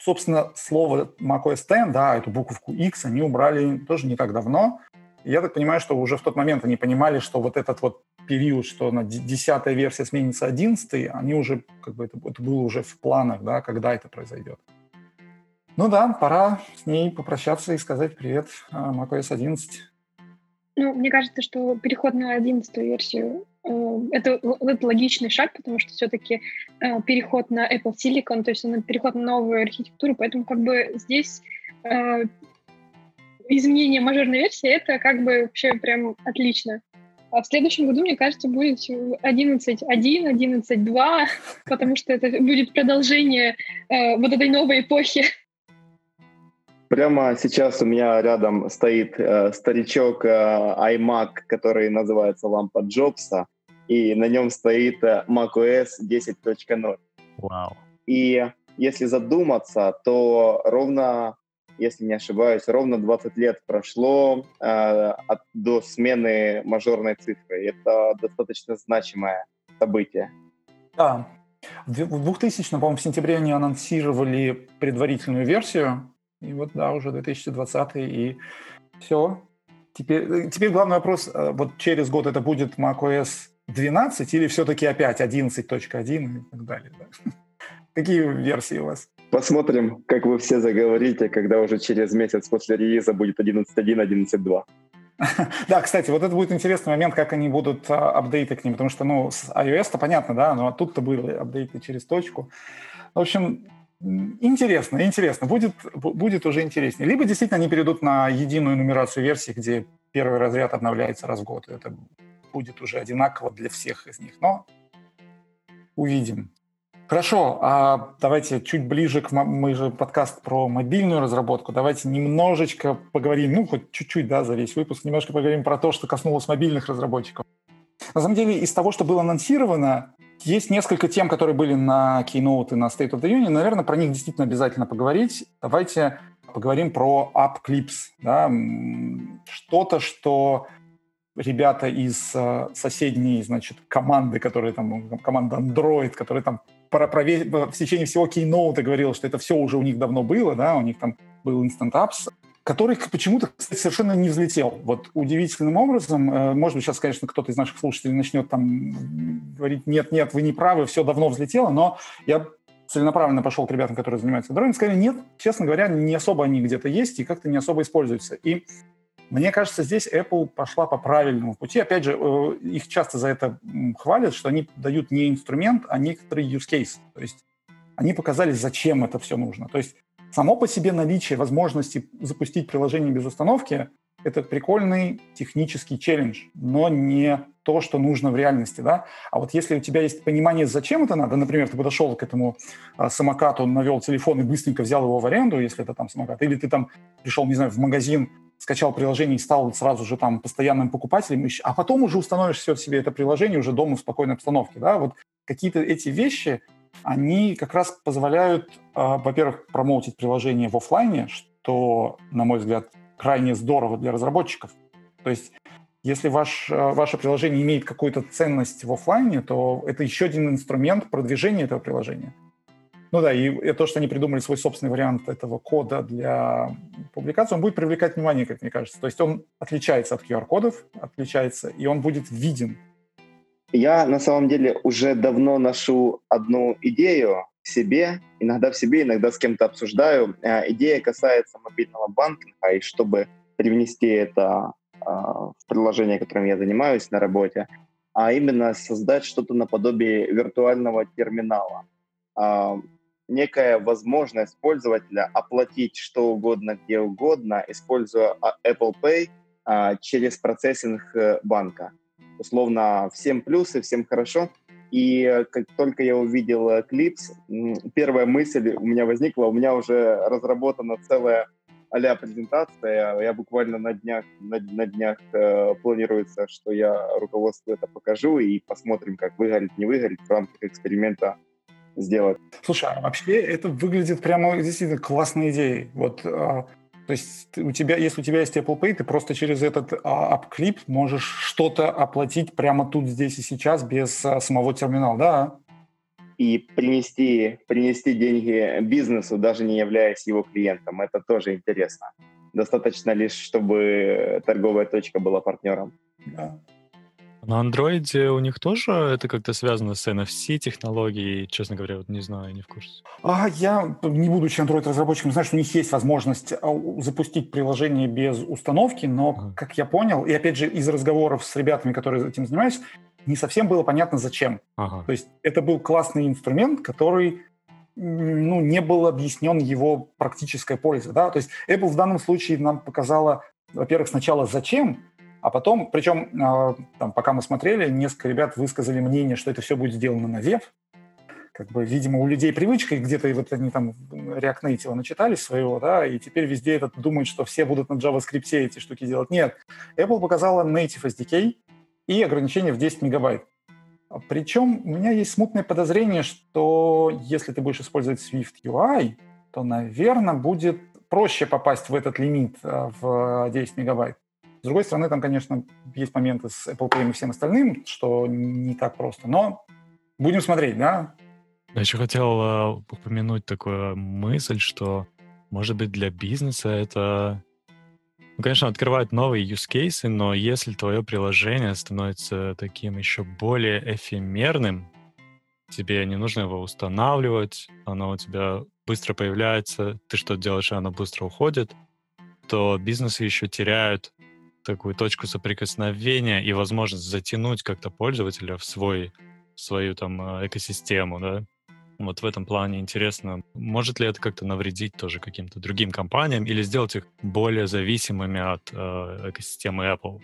S1: собственно, слово macOS X, да, эту буковку X они убрали тоже не так давно. Я так понимаю, что уже в тот момент они понимали, что вот этот вот период, что на десятая версия сменится 11, они уже, как бы, это, это было уже в планах, да, когда это произойдет. Ну да, пора с ней попрощаться и сказать привет а, macOS 11.
S2: Ну, мне кажется, что переход на 11 версию э, это, это логичный шаг, потому что все-таки э, переход на Apple Silicon, то есть он переход на новую архитектуру, поэтому как бы здесь э, изменение мажорной версии это как бы вообще прям отлично. А в следующем году, мне кажется, будет 11.1, 11.2, потому что это будет продолжение э, вот этой новой эпохи.
S4: Прямо сейчас у меня рядом стоит э, старичок э, iMac, который называется лампа Джобса, и на нем стоит э, macOS 10.0.
S3: Вау.
S4: И если задуматься, то ровно если не ошибаюсь, ровно 20 лет прошло э, от, до смены мажорной цифры. Это достаточно значимое событие.
S1: Да. В 2000, по-моему, в сентябре они анонсировали предварительную версию, и вот, да, уже 2020 и все. Теперь, теперь главный вопрос, э, вот через год это будет macOS 12 или все-таки опять 11.1 и так далее? Да? Какие версии у вас?
S4: Посмотрим, как вы все заговорите, когда уже через месяц после релиза будет 11.1, 11.2.
S1: Да, кстати, вот это будет интересный момент, как они будут а, апдейты к ним, потому что, ну, с iOS-то понятно, да, но тут-то были апдейты через точку. В общем, интересно, интересно, будет, будет уже интереснее. Либо действительно они перейдут на единую нумерацию версий, где первый разряд обновляется раз в год, это будет уже одинаково для всех из них, но увидим. Хорошо, а давайте чуть ближе к... Мы же подкаст про мобильную разработку. Давайте немножечко поговорим, ну, хоть чуть-чуть, да, за весь выпуск, немножко поговорим про то, что коснулось мобильных разработчиков. На самом деле, из того, что было анонсировано, есть несколько тем, которые были на Keynote и на State of the Union. Наверное, про них действительно обязательно поговорить. Давайте поговорим про App Clips. Да? Что-то, что ребята из э, соседней, значит, команды, которые там, команда Android, которые там про, про в течение всего Keynote говорил, что это все уже у них давно было, да, у них там был Instant Apps, который почему-то, кстати, совершенно не взлетел. Вот удивительным образом, э, может быть, сейчас, конечно, кто-то из наших слушателей начнет там говорить, нет, нет, вы не правы, все давно взлетело, но я целенаправленно пошел к ребятам, которые занимаются дроидом, сказали, нет, честно говоря, не особо они где-то есть и как-то не особо используются. И мне кажется, здесь Apple пошла по правильному пути. Опять же, э, их часто за это хвалят, что они дают не инструмент, а некоторый use case. То есть они показали, зачем это все нужно. То есть само по себе наличие возможности запустить приложение без установки – это прикольный технический челлендж, но не то, что нужно в реальности, да. А вот если у тебя есть понимание, зачем это надо, например, ты подошел к этому а, самокату, навел телефон и быстренько взял его в аренду, если это там самокат, или ты там пришел, не знаю, в магазин, скачал приложение и стал сразу же там постоянным покупателем, а потом уже установишь все себе это приложение уже дома в спокойной обстановке, да, вот какие-то эти вещи, они как раз позволяют, э, во-первых, промоутить приложение в офлайне, что, на мой взгляд, крайне здорово для разработчиков. То есть если ваш, э, ваше приложение имеет какую-то ценность в офлайне, то это еще один инструмент продвижения этого приложения. Ну да, и то, что они придумали свой собственный вариант этого кода для публикации, он будет привлекать внимание, как мне кажется. То есть он отличается от QR-кодов, отличается, и он будет виден.
S4: Я на самом деле уже давно ношу одну идею в себе, иногда в себе, иногда с кем-то обсуждаю. Э, идея касается мобильного банкинга, и чтобы привнести это а, в приложение, которым я занимаюсь на работе, а именно создать что-то наподобие виртуального терминала а, некая возможность пользователя оплатить что угодно, где угодно, используя а, Apple Pay через процессинг э, банка. Условно, всем плюсы, всем хорошо. И э, как только я увидел Clips, первая мысль у меня возникла, у меня уже разработана целая а презентация. Я буквально на днях, на, на днях э, планируется, что я руководству это покажу и посмотрим, как выгорит, не выгорит в рамках эксперимента сделать.
S1: Слушай, а вообще это выглядит прямо действительно классной идеей. Вот, а, то есть у тебя, если у тебя есть Apple Pay, ты просто через этот а, AppClip можешь что-то оплатить прямо тут, здесь и сейчас без а, самого терминала, да?
S4: и принести, принести деньги бизнесу, даже не являясь его клиентом. Это тоже интересно. Достаточно лишь, чтобы торговая точка была партнером. Да.
S3: На андроиде у них тоже это как-то связано с NFC-технологией? Честно говоря, вот не знаю, не в курсе.
S1: А, я, не будучи Android-разработчиком, знаю, что у них есть возможность а, запустить приложение без установки, но, ага. как я понял, и опять же из разговоров с ребятами, которые этим занимаются, не совсем было понятно, зачем. Ага. То есть это был классный инструмент, который ну, не был объяснен его практическая польза. Да? То есть Apple в данном случае нам показала, во-первых, сначала зачем, а потом, причем, а, там, пока мы смотрели, несколько ребят высказали мнение, что это все будет сделано на веб. Как бы, видимо, у людей привычка, где-то вот они там React Native начитались своего, да, и теперь везде этот думают, что все будут на JavaScript эти штуки делать. Нет, Apple показала Native SDK и ограничение в 10 мегабайт. Причем у меня есть смутное подозрение, что если ты будешь использовать Swift UI, то, наверное, будет проще попасть в этот лимит а, в 10 мегабайт. С другой стороны, там, конечно, есть моменты с Apple Pay и всем остальным, что не так просто. Но будем смотреть, да?
S3: Я еще хотел э, упомянуть такую мысль, что, может быть, для бизнеса это, ну, конечно, открывает новые use cases, но если твое приложение становится таким еще более эфемерным, тебе не нужно его устанавливать, оно у тебя быстро появляется, ты что делаешь, и оно быстро уходит, то бизнесы еще теряют такую точку соприкосновения и возможность затянуть как-то пользователя в свой в свою там э, экосистему, да. Вот в этом плане интересно, может ли это как-то навредить тоже каким-то другим компаниям или сделать их более зависимыми от э, экосистемы Apple?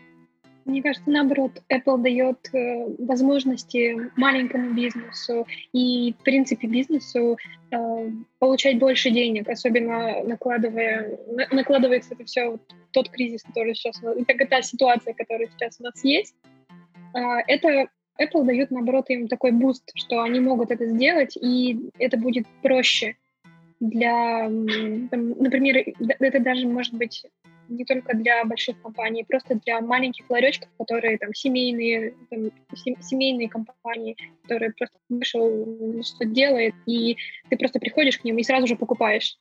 S2: Мне кажется, наоборот, Apple дает э, возможности маленькому бизнесу и, в принципе, бизнесу э, получать больше денег, особенно накладывая, на, накладывается это все вот тот кризис, который сейчас, как та ситуация, которая сейчас у нас есть. Э, это Apple дает, наоборот, им такой boost, что они могут это сделать, и это будет проще для, там, например, это даже может быть не только для больших компаний, просто для маленьких ларечков, которые там семейные, там, семейные компании, которые просто вышел, что делает, и ты просто приходишь к ним и сразу же покупаешь.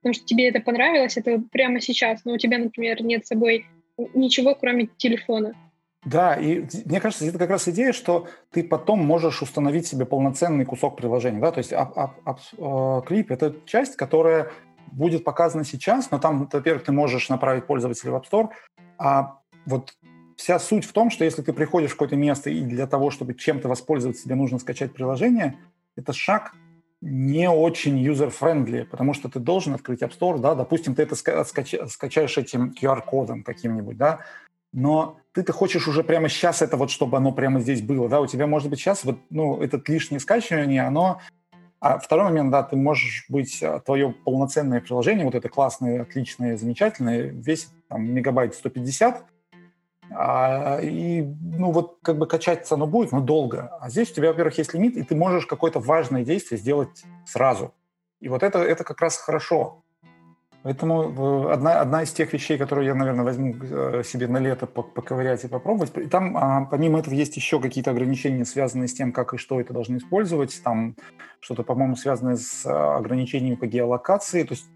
S2: Потому что тебе это понравилось, это прямо сейчас, но у тебя, например, нет с собой ничего, кроме телефона.
S1: Да, и мне кажется, это как раз идея, что ты потом можешь установить себе полноценный кусок приложения. Да? То есть ап, ап, ап, э, клип — это часть, которая будет показано сейчас, но там, во-первых, ты можешь направить пользователя в App Store, а вот вся суть в том, что если ты приходишь в какое-то место и для того, чтобы чем-то воспользоваться, тебе нужно скачать приложение, это шаг не очень user-friendly, потому что ты должен открыть App Store, да, допустим, ты это скач- скачаешь этим QR-кодом каким-нибудь, да, но ты-то хочешь уже прямо сейчас это вот, чтобы оно прямо здесь было, да, у тебя, может быть, сейчас вот, ну, этот лишнее скачивание, оно а второй момент, да, ты можешь быть, а, твое полноценное приложение, вот это классное, отличное, замечательное, весит там мегабайт 150, а, и, ну, вот как бы качаться оно будет, но долго. А здесь у тебя, во-первых, есть лимит, и ты можешь какое-то важное действие сделать сразу. И вот это, это как раз хорошо. Поэтому э, одна, одна из тех вещей, которую я, наверное, возьму э, себе на лето поковырять и попробовать. И там, а, помимо этого, есть еще какие-то ограничения, связанные с тем, как и что это должны использовать. Там что-то, по-моему, связанное с а, ограничениями по геолокации. То есть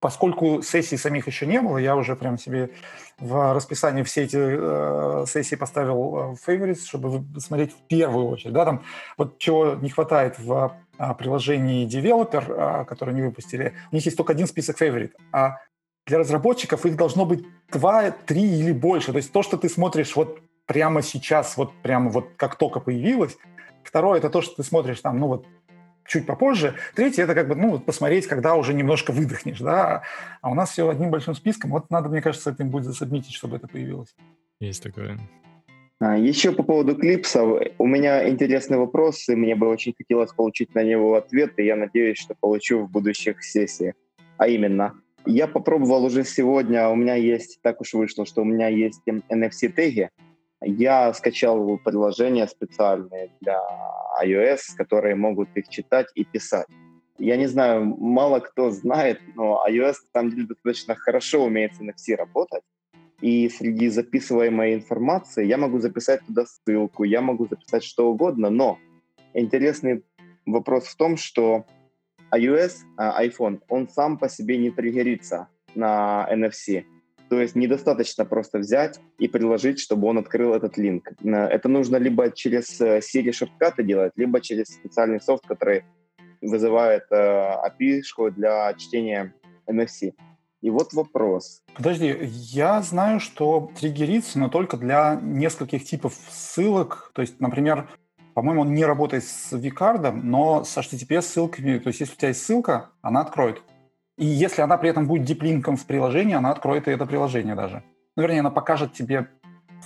S1: поскольку сессий самих еще не было, я уже прям себе в расписании все эти э, сессии поставил в favorites, чтобы смотреть в первую очередь. Да, там вот чего не хватает в а, приложении Developer, а, которое они выпустили, у них есть только один список favorite, а для разработчиков их должно быть два, три или больше. То есть то, что ты смотришь вот прямо сейчас, вот прямо вот как только появилось. Второе, это то, что ты смотришь там, ну вот чуть попозже. Третье, это как бы, ну, посмотреть, когда уже немножко выдохнешь, да. А у нас все одним большим списком. Вот надо, мне кажется, этим будет засобмитить, чтобы это появилось.
S3: Есть такое.
S4: А, еще по поводу клипсов. У меня интересный вопрос, и мне бы очень хотелось получить на него ответ, и я надеюсь, что получу в будущих сессиях. А именно, я попробовал уже сегодня, у меня есть, так уж вышло, что у меня есть NFC-теги. Я скачал приложения специальные для iOS, которые могут их читать и писать. Я не знаю, мало кто знает, но iOS на самом деле достаточно хорошо умеет с NFC работать и среди записываемой информации я могу записать туда ссылку, я могу записать что угодно, но интересный вопрос в том, что iOS, а, iPhone, он сам по себе не триггерится на NFC. То есть недостаточно просто взять и предложить, чтобы он открыл этот линк. Это нужно либо через э, Siri шорткаты делать, либо через специальный софт, который вызывает э, API для чтения NFC. И вот вопрос.
S1: Подожди, я знаю, что триггерится, но только для нескольких типов ссылок. То есть, например, по-моему, он не работает с Викардом, но с HTTPS ссылками. То есть, если у тебя есть ссылка, она откроет. И если она при этом будет диплинком в приложении, она откроет и это приложение даже. Ну, вернее, она покажет тебе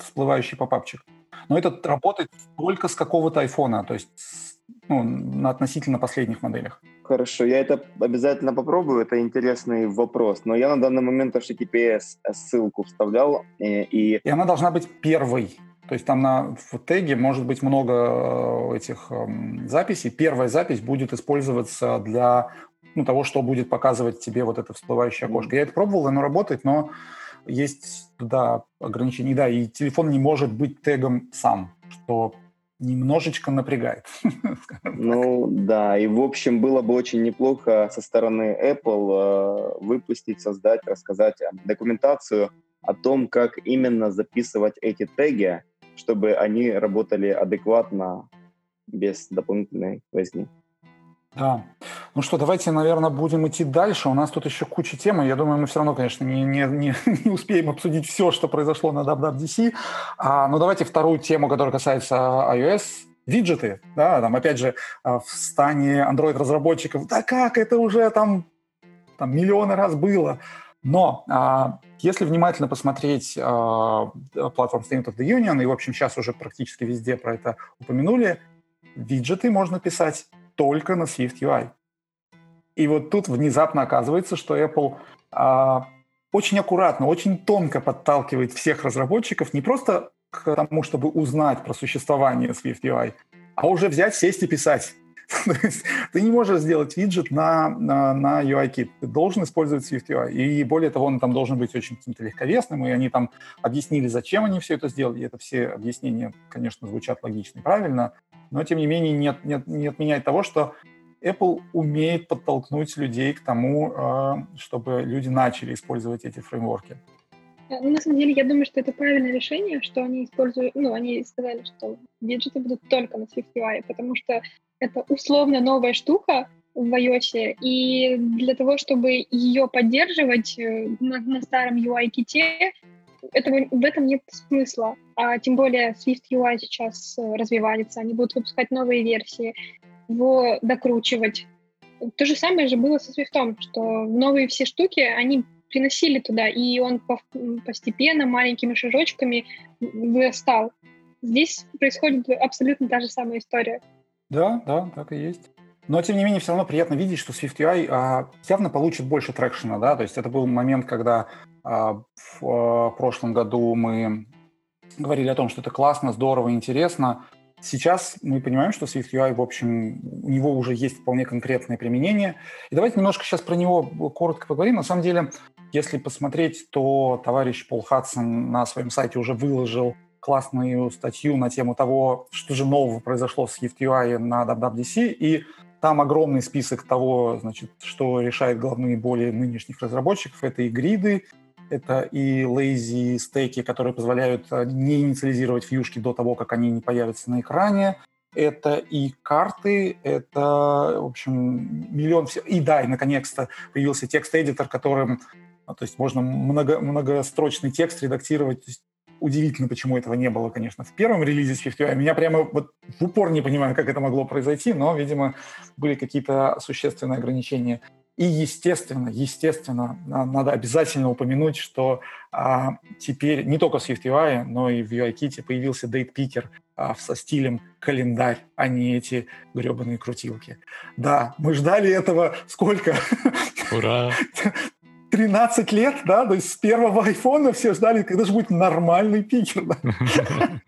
S1: всплывающий попапчик. Но это работает только с какого-то айфона, то есть ну, на относительно последних моделях.
S4: Хорошо, я это обязательно попробую, это интересный вопрос. Но я на данный момент HTTPS ссылку вставлял, и...
S1: И, и она должна быть первой. То есть там на, в теге может быть много э, этих э, записей. Первая запись будет использоваться для ну, того, что будет показывать тебе вот это всплывающее окошко. Я это пробовал, оно работает, но есть, да, ограничения. Да, и телефон не может быть тегом сам, что немножечко напрягает.
S4: Ну да, и в общем было бы очень неплохо со стороны Apple э, выпустить, создать, рассказать документацию о том, как именно записывать эти теги, чтобы они работали адекватно, без дополнительной возни.
S1: Да. Ну что, давайте, наверное, будем идти дальше. У нас тут еще куча тем, я думаю, мы все равно, конечно, не, не, не, не успеем обсудить все, что произошло на WWDC. А, но давайте вторую тему, которая касается iOS. Виджеты, да, там, опять же, а, в стане Android-разработчиков, да как, это уже там, там миллионы раз было. Но а, если внимательно посмотреть а, платформ State of the Union, и, в общем, сейчас уже практически везде про это упомянули, виджеты можно писать только на Swift UI. И вот тут внезапно оказывается, что Apple а, очень аккуратно, очень тонко подталкивает всех разработчиков не просто к тому, чтобы узнать про существование Swift UI, а уже взять, сесть и писать. ты не можешь сделать виджет на, на, на UI-кит. Ты должен использовать Swift UI. И более того, он там должен быть очень каким-то легковесным, и они там объяснили, зачем они все это сделали. И это все объяснения, конечно, звучат логично и правильно, но, тем не менее, не, не, не отменяет того, что Apple умеет подтолкнуть людей к тому, а, чтобы люди начали использовать эти фреймворки.
S2: Ну, на самом деле, я думаю, что это правильное решение, что они используют, ну, они сказали, что виджеты будут только на SwiftUI, потому что это условно новая штука в iOS, и для того, чтобы ее поддерживать э, на, на старом UI-ките, этого, в этом нет смысла. А тем более Swift UI сейчас э, развивается, они будут выпускать новые версии, его докручивать. То же самое же было со Swift, что новые все штуки, они приносили туда, и он постепенно, маленькими шажочками вырастал. Здесь происходит абсолютно та же самая история.
S1: Да, да, так и есть. Но, тем не менее, все равно приятно видеть, что SwiftUI а, явно получит больше трекшена, да, то есть это был момент, когда а, в а, прошлом году мы говорили о том, что это классно, здорово, интересно. Сейчас мы понимаем, что SwiftUI, в общем, у него уже есть вполне конкретное применение. И давайте немножко сейчас про него коротко поговорим. На самом деле, если посмотреть, то товарищ Пол Хадсон на своем сайте уже выложил классную статью на тему того, что же нового произошло с SwiftUI на WWDC, и там огромный список того, значит, что решает главные боли нынешних разработчиков. Это и гриды, это и lazy стейки, которые позволяют э, не инициализировать фьюшки до того, как они не появятся на экране. Это и карты, это, в общем, миллион всего. И да, и наконец-то появился текст-эдитор, которым то есть можно много, многострочный текст редактировать. Удивительно, почему этого не было, конечно, в первом релизе SwiftUI. Меня прямо вот в упор не понимаю, как это могло произойти, но, видимо, были какие-то существенные ограничения. И, естественно, естественно, надо обязательно упомянуть, что а, теперь не только в SwiftUI, но и в UIKit появился DatePicker а, со стилем календарь, а не эти гребаные крутилки. Да, мы ждали этого сколько?
S3: Ура!
S1: 13 лет, да, то есть с первого айфона все ждали, когда же будет нормальный пикер. Да?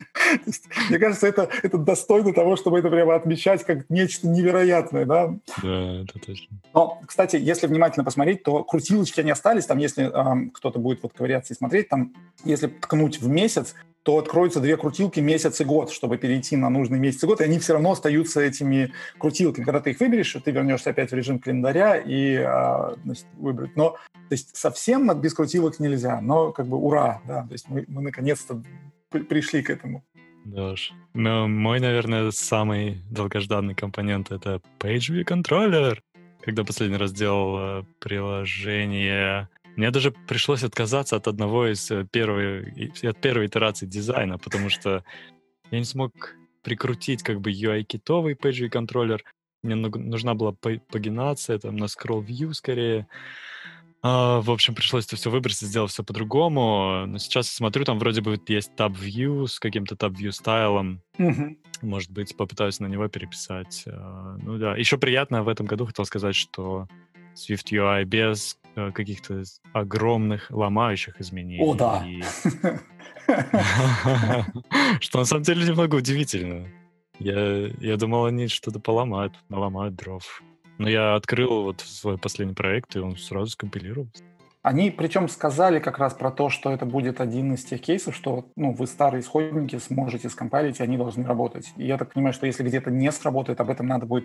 S1: Мне кажется, это, это достойно того, чтобы это прямо отмечать как нечто невероятное, да?
S3: Да, это точно.
S1: Но, кстати, если внимательно посмотреть, то крутилочки, они остались. Там, если э, кто-то будет вот ковыряться и смотреть, там, если ткнуть в месяц, то откроются две крутилки месяц и год, чтобы перейти на нужный месяц и год, и они все равно остаются этими крутилками. Когда ты их выберешь, ты вернешься опять в режим календаря и а, значит, выбрать. Но то есть совсем без крутилок нельзя, но как бы ура, да, то есть мы, мы наконец-то пришли к этому.
S3: Да уж. Но мой, наверное, самый долгожданный компонент — это PageView Controller. Когда последний раз делал э, приложение мне даже пришлось отказаться от одного из э, первой, от первой итерации дизайна, потому что я не смог прикрутить как бы UI-китовый page контроллер. Мне нужна была пагинация там на scroll view скорее. А, в общем, пришлось это все выбросить, сделать все по-другому. Но сейчас я смотрю, там вроде бы есть tab view с каким-то tab view стайлом. Mm-hmm. Может быть, попытаюсь на него переписать. А, ну да. Еще приятно в этом году хотел сказать, что Swift UI без э, каких-то огромных ломающих изменений.
S1: О, да.
S3: Что на самом деле немного удивительно. Я, я думал, они что-то поломают, наломают дров. Но я открыл вот свой последний проект, и он сразу скомпилировался.
S1: Они причем сказали как раз про то, что это будет один из тех кейсов, что ну, вы старые исходники сможете скомпайлить, и они должны работать. И я так понимаю, что если где-то не сработает, об этом надо будет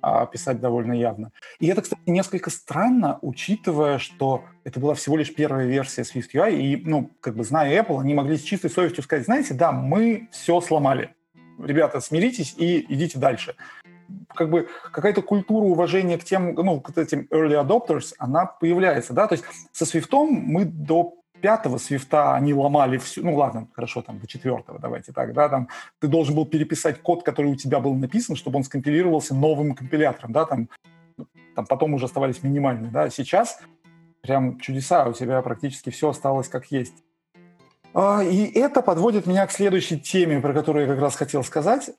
S1: а, писать довольно явно. И это, кстати, несколько странно, учитывая, что это была всего лишь первая версия SwiftUI, и, ну, как бы зная Apple, они могли с чистой совестью сказать, знаете, да, мы все сломали. Ребята, смиритесь и идите дальше. Как бы какая-то культура уважения к тем, ну, к этим early adopters, она появляется, да, то есть со Swift мы до пятого свифта они ломали всю, ну ладно, хорошо, там до четвертого, давайте так, да, там. Ты должен был переписать код, который у тебя был написан, чтобы он скомпилировался новым компилятором, да, там, там потом уже оставались минимальные, да, сейчас прям чудеса, у тебя практически все осталось как есть. А, и это подводит меня к следующей теме, про которую я как раз хотел сказать.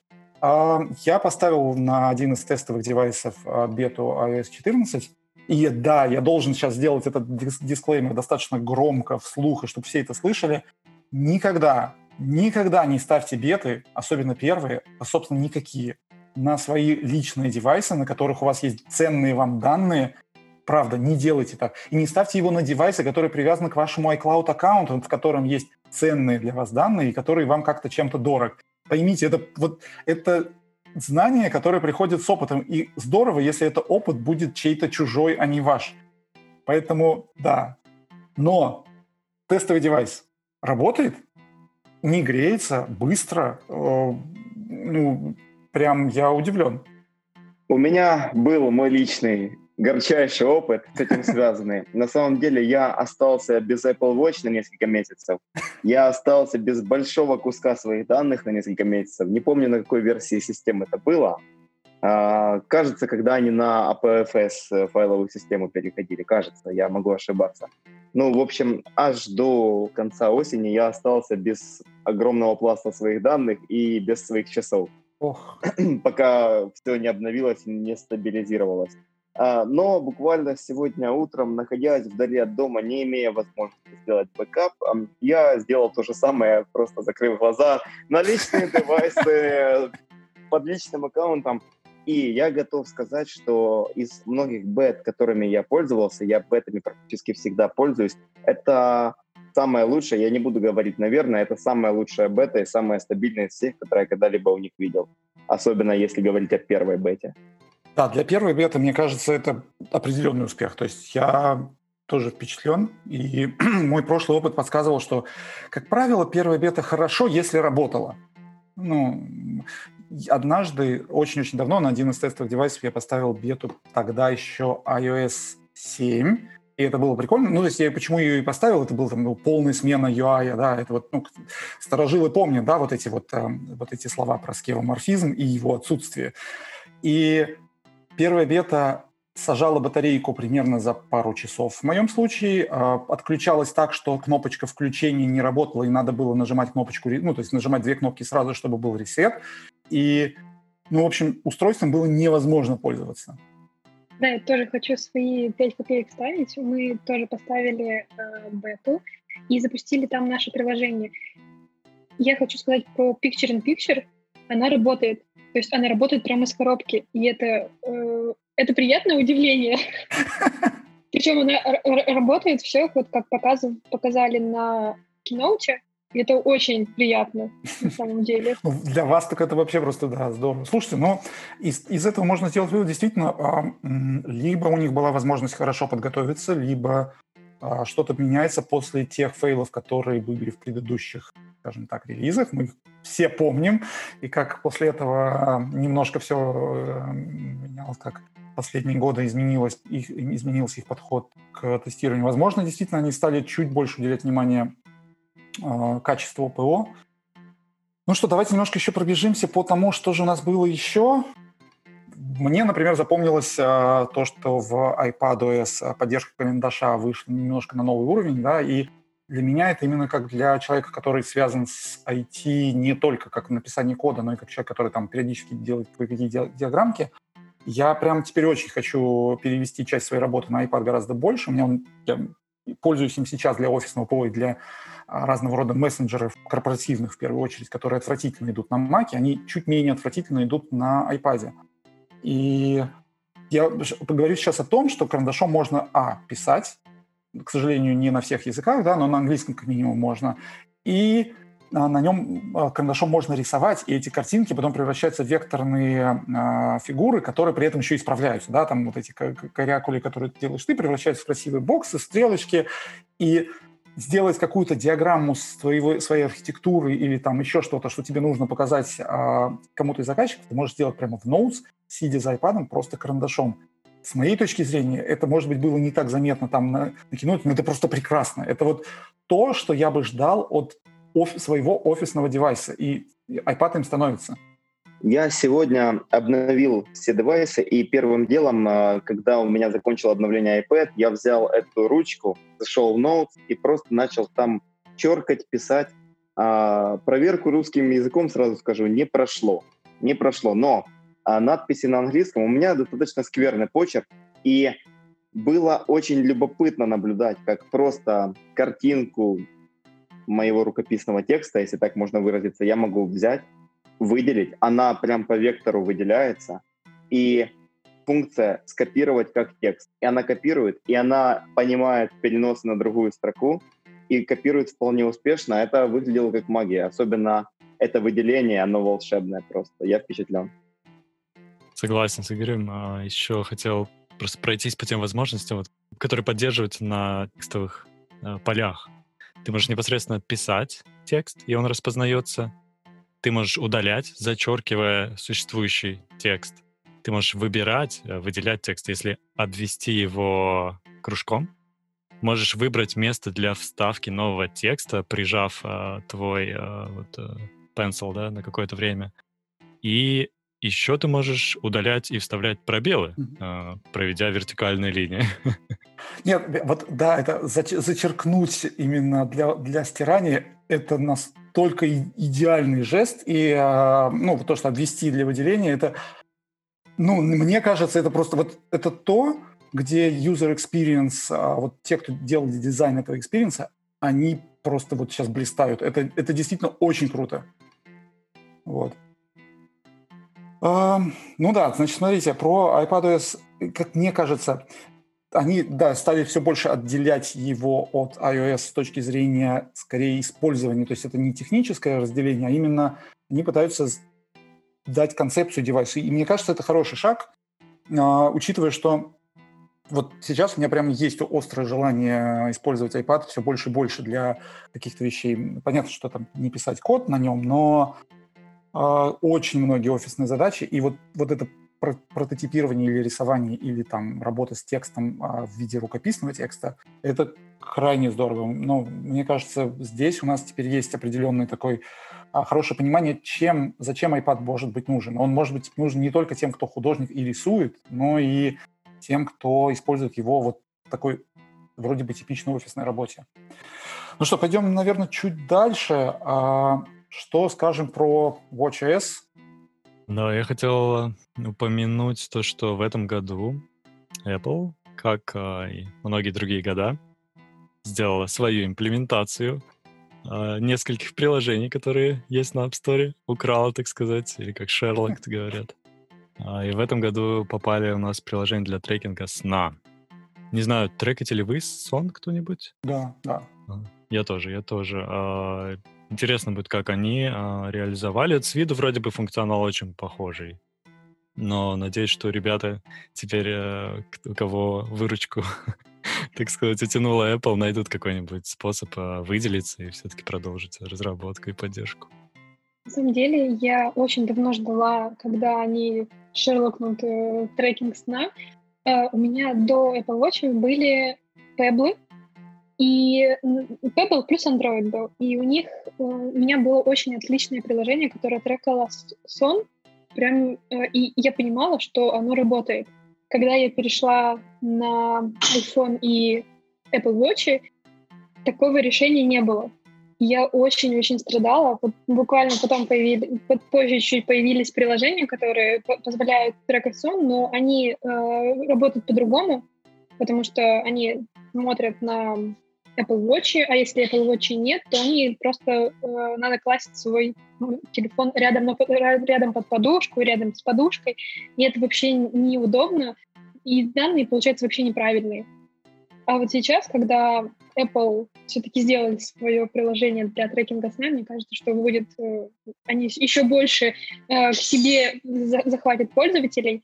S1: А, я поставил на один из тестовых девайсов а, бету iOS 14, и да, я должен сейчас сделать этот дисклеймер достаточно громко, вслух, и чтобы все это слышали. Никогда, никогда не ставьте беты, особенно первые, а, собственно, никакие, на свои личные девайсы, на которых у вас есть ценные вам данные. Правда, не делайте так. И не ставьте его на девайсы, которые привязаны к вашему iCloud аккаунту, в котором есть ценные для вас данные, и которые вам как-то чем-то дорог. Поймите, это вот это знание, которое приходит с опытом. И здорово, если это опыт будет чей-то чужой, а не ваш. Поэтому, да. Но тестовый девайс работает, не греется, быстро. Э, ну, прям я удивлен.
S4: У меня был мой личный горчайший опыт с этим связанный. На самом деле я остался без Apple Watch на несколько месяцев. Я остался без большого куска своих данных на несколько месяцев. Не помню, на какой версии системы это было. А, кажется, когда они на APFS э, файловую систему переходили. Кажется, я могу ошибаться. Ну, в общем, аж до конца осени я остался без огромного пласта своих данных и без своих часов. Ох. Пока все не обновилось, не стабилизировалось. А, но буквально сегодня утром, находясь вдали от дома, не имея возможности сделать бэкап, я сделал то же самое, просто закрыв глаза на личные девайсы под личным аккаунтом. И я готов сказать, что из многих бет, которыми я пользовался, я бетами практически всегда пользуюсь, это самое лучшее, я не буду говорить, наверное, это самая лучшая бета и самая стабильная из всех, которые я когда-либо у них видел. Особенно если говорить о первой бете.
S1: Да, для первой беты, мне кажется, это определенный успех. То есть я тоже впечатлен. И мой прошлый опыт подсказывал, что, как правило, первая бета хорошо, если работала. Ну, однажды, очень-очень давно, на один из тестовых девайсов я поставил бету тогда еще iOS 7, и это было прикольно. Ну, то есть я почему ее и поставил, это был там ну, полная смена UI, да, это вот, ну, старожилы помнят, да, вот эти вот, э, вот эти слова про скеоморфизм и его отсутствие. И Первая бета сажала батарейку примерно за пару часов. В моем случае э, так, что кнопочка включения не работала, и надо было нажимать кнопочку, ну, то есть нажимать две кнопки сразу, чтобы был ресет. И, ну, в общем, устройством было невозможно пользоваться.
S2: Да, я тоже хочу свои 5 копеек ставить. Мы тоже поставили э, бету и запустили там наше приложение. я хочу сказать про Picture-in-Picture. Она работает. То есть она работает прямо из коробки. И это, э, это приятное удивление. Причем она работает все, вот как показыв, показали на киноуте. И это очень приятно, на самом деле.
S1: Ну, для вас так это вообще просто, да, здорово. Слушайте, но из, из этого можно сделать вывод, действительно, а, либо у них была возможность хорошо подготовиться, либо а, что-то меняется после тех фейлов, которые были в предыдущих, скажем так, релизах. Мы все помним, и как после этого а, немножко все э, менялось, как последние годы изменилось их, изменился их подход к тестированию. Возможно, действительно, они стали чуть больше уделять внимание э, качеству ПО. Ну что, давайте немножко еще пробежимся по тому, что же у нас было еще. Мне, например, запомнилось э, то, что в iPadOS поддержка карандаша вышла немножко на новый уровень, да, и для меня это именно как для человека, который связан с IT не только как в написании кода, но и как человек, который там периодически делает какие-то диаграммки. Я прям теперь очень хочу перевести часть своей работы на iPad гораздо больше. У меня он, я пользуюсь им сейчас для офисного ПО и для а, разного рода мессенджеров корпоративных, в первую очередь, которые отвратительно идут на Mac, они чуть менее отвратительно идут на iPad. И я поговорю сейчас о том, что карандашом можно, а, писать, к сожалению, не на всех языках, да, но на английском как минимум можно, и а, на нем а, карандашом можно рисовать, и эти картинки потом превращаются в векторные э, фигуры, которые при этом еще исправляются. Да? Там вот эти корякули, которые ты делаешь ты, превращаются в красивые боксы, стрелочки, и сделать какую-то диаграмму своего, своей архитектуры или там еще что-то, что тебе нужно показать э, кому-то из заказчиков, ты можешь сделать прямо в Notes, сидя за iPad, просто карандашом. С моей точки зрения, это, может быть, было не так заметно там на, на кино, но это просто прекрасно. Это вот то, что я бы ждал от оф- своего офисного девайса, и iPad им становится.
S4: Я сегодня обновил все девайсы, и первым делом, а, когда у меня закончил обновление iPad, я взял эту ручку, зашел в Notes и просто начал там черкать, писать. А, проверку русским языком, сразу скажу, не прошло. Не прошло, но а, надписи на английском, у меня достаточно скверный почерк, и было очень любопытно наблюдать, как просто картинку моего рукописного текста, если так можно выразиться, я могу взять выделить, она прям по вектору выделяется, и функция скопировать как текст. И она копирует, и она понимает перенос на другую строку, и копирует вполне успешно. Это выглядело как магия. Особенно это выделение, оно волшебное просто. Я впечатлен.
S3: Согласен с Игорем. А еще хотел просто пройтись по тем возможностям, вот, которые поддерживаются на текстовых э, полях. Ты можешь непосредственно писать текст, и он распознается ты можешь удалять, зачеркивая существующий текст. Ты можешь выбирать, э, выделять текст, если обвести его кружком. Можешь выбрать место для вставки нового текста, прижав э, твой э, вот, э, pencil да, на какое-то время. И еще ты можешь удалять и вставлять пробелы, э, проведя вертикальные линии.
S1: Нет, вот да, это зачеркнуть именно для, для стирания, это нас только идеальный жест, и а, ну, то, что обвести для выделения, это, ну, мне кажется, это просто вот это то, где user experience, а, вот те, кто делал дизайн этого experience, они просто вот сейчас блистают. Это, это действительно очень круто. Вот. Ну да, значит, смотрите, про iPadOS, как мне кажется, они, да, стали все больше отделять его от iOS с точки зрения, скорее, использования. То есть это не техническое разделение, а именно они пытаются дать концепцию девайса. И мне кажется, это хороший шаг, а, учитывая, что вот сейчас у меня прям есть острое желание использовать iPad все больше и больше для каких-то вещей. Понятно, что там не писать код на нем, но очень многие офисные задачи, и вот, вот это прототипирование или рисование, или там работа с текстом а, в виде рукописного текста, это крайне здорово. Но мне кажется, здесь у нас теперь есть определенный такой а, хорошее понимание, чем, зачем iPad может быть нужен. Он может быть нужен не только тем, кто художник и рисует, но и тем, кто использует его вот такой вроде бы типичной офисной работе. Ну что, пойдем, наверное, чуть дальше. А, что скажем про WatchOS?
S3: Да, я хотел упомянуть то, что в этом году Apple, как а, и многие другие года, сделала свою имплементацию э, нескольких приложений, которые есть на App Store. Украл, так сказать, или как Шерлок говорят. А, и в этом году попали у нас приложения для трекинга сна. Не знаю, трекаете ли вы сон кто-нибудь?
S1: Да, да.
S3: Я тоже, я тоже. Интересно будет, как они а, реализовали. С виду вроде бы функционал очень похожий. Но надеюсь, что ребята теперь, э, у кого выручку, так сказать, утянула Apple, найдут какой-нибудь способ выделиться и все-таки продолжить разработку и поддержку.
S2: На самом деле, я очень давно ждала, когда они шерлокнут э, трекинг сна. Э, у меня до Apple Watch были Pebble, и Pebble плюс Android был. И у них э, у меня было очень отличное приложение, которое трекало сон. Прям, э, и я понимала, что оно работает. Когда я перешла на iPhone и Apple Watch, такого решения не было я очень-очень страдала. Буквально потом появились, позже чуть появились приложения, которые позволяют трекать сон, но они э, работают по-другому, потому что они смотрят на Apple Watch, а если Apple Watch нет, то они просто э, надо класть свой ну, телефон рядом, на, рядом под подушку, рядом с подушкой, и это вообще неудобно, и данные получаются вообще неправильные. А вот сейчас, когда Apple все-таки сделали свое приложение для трекинга сна, мне кажется, что будет, э, они еще больше э, к себе захватят пользователей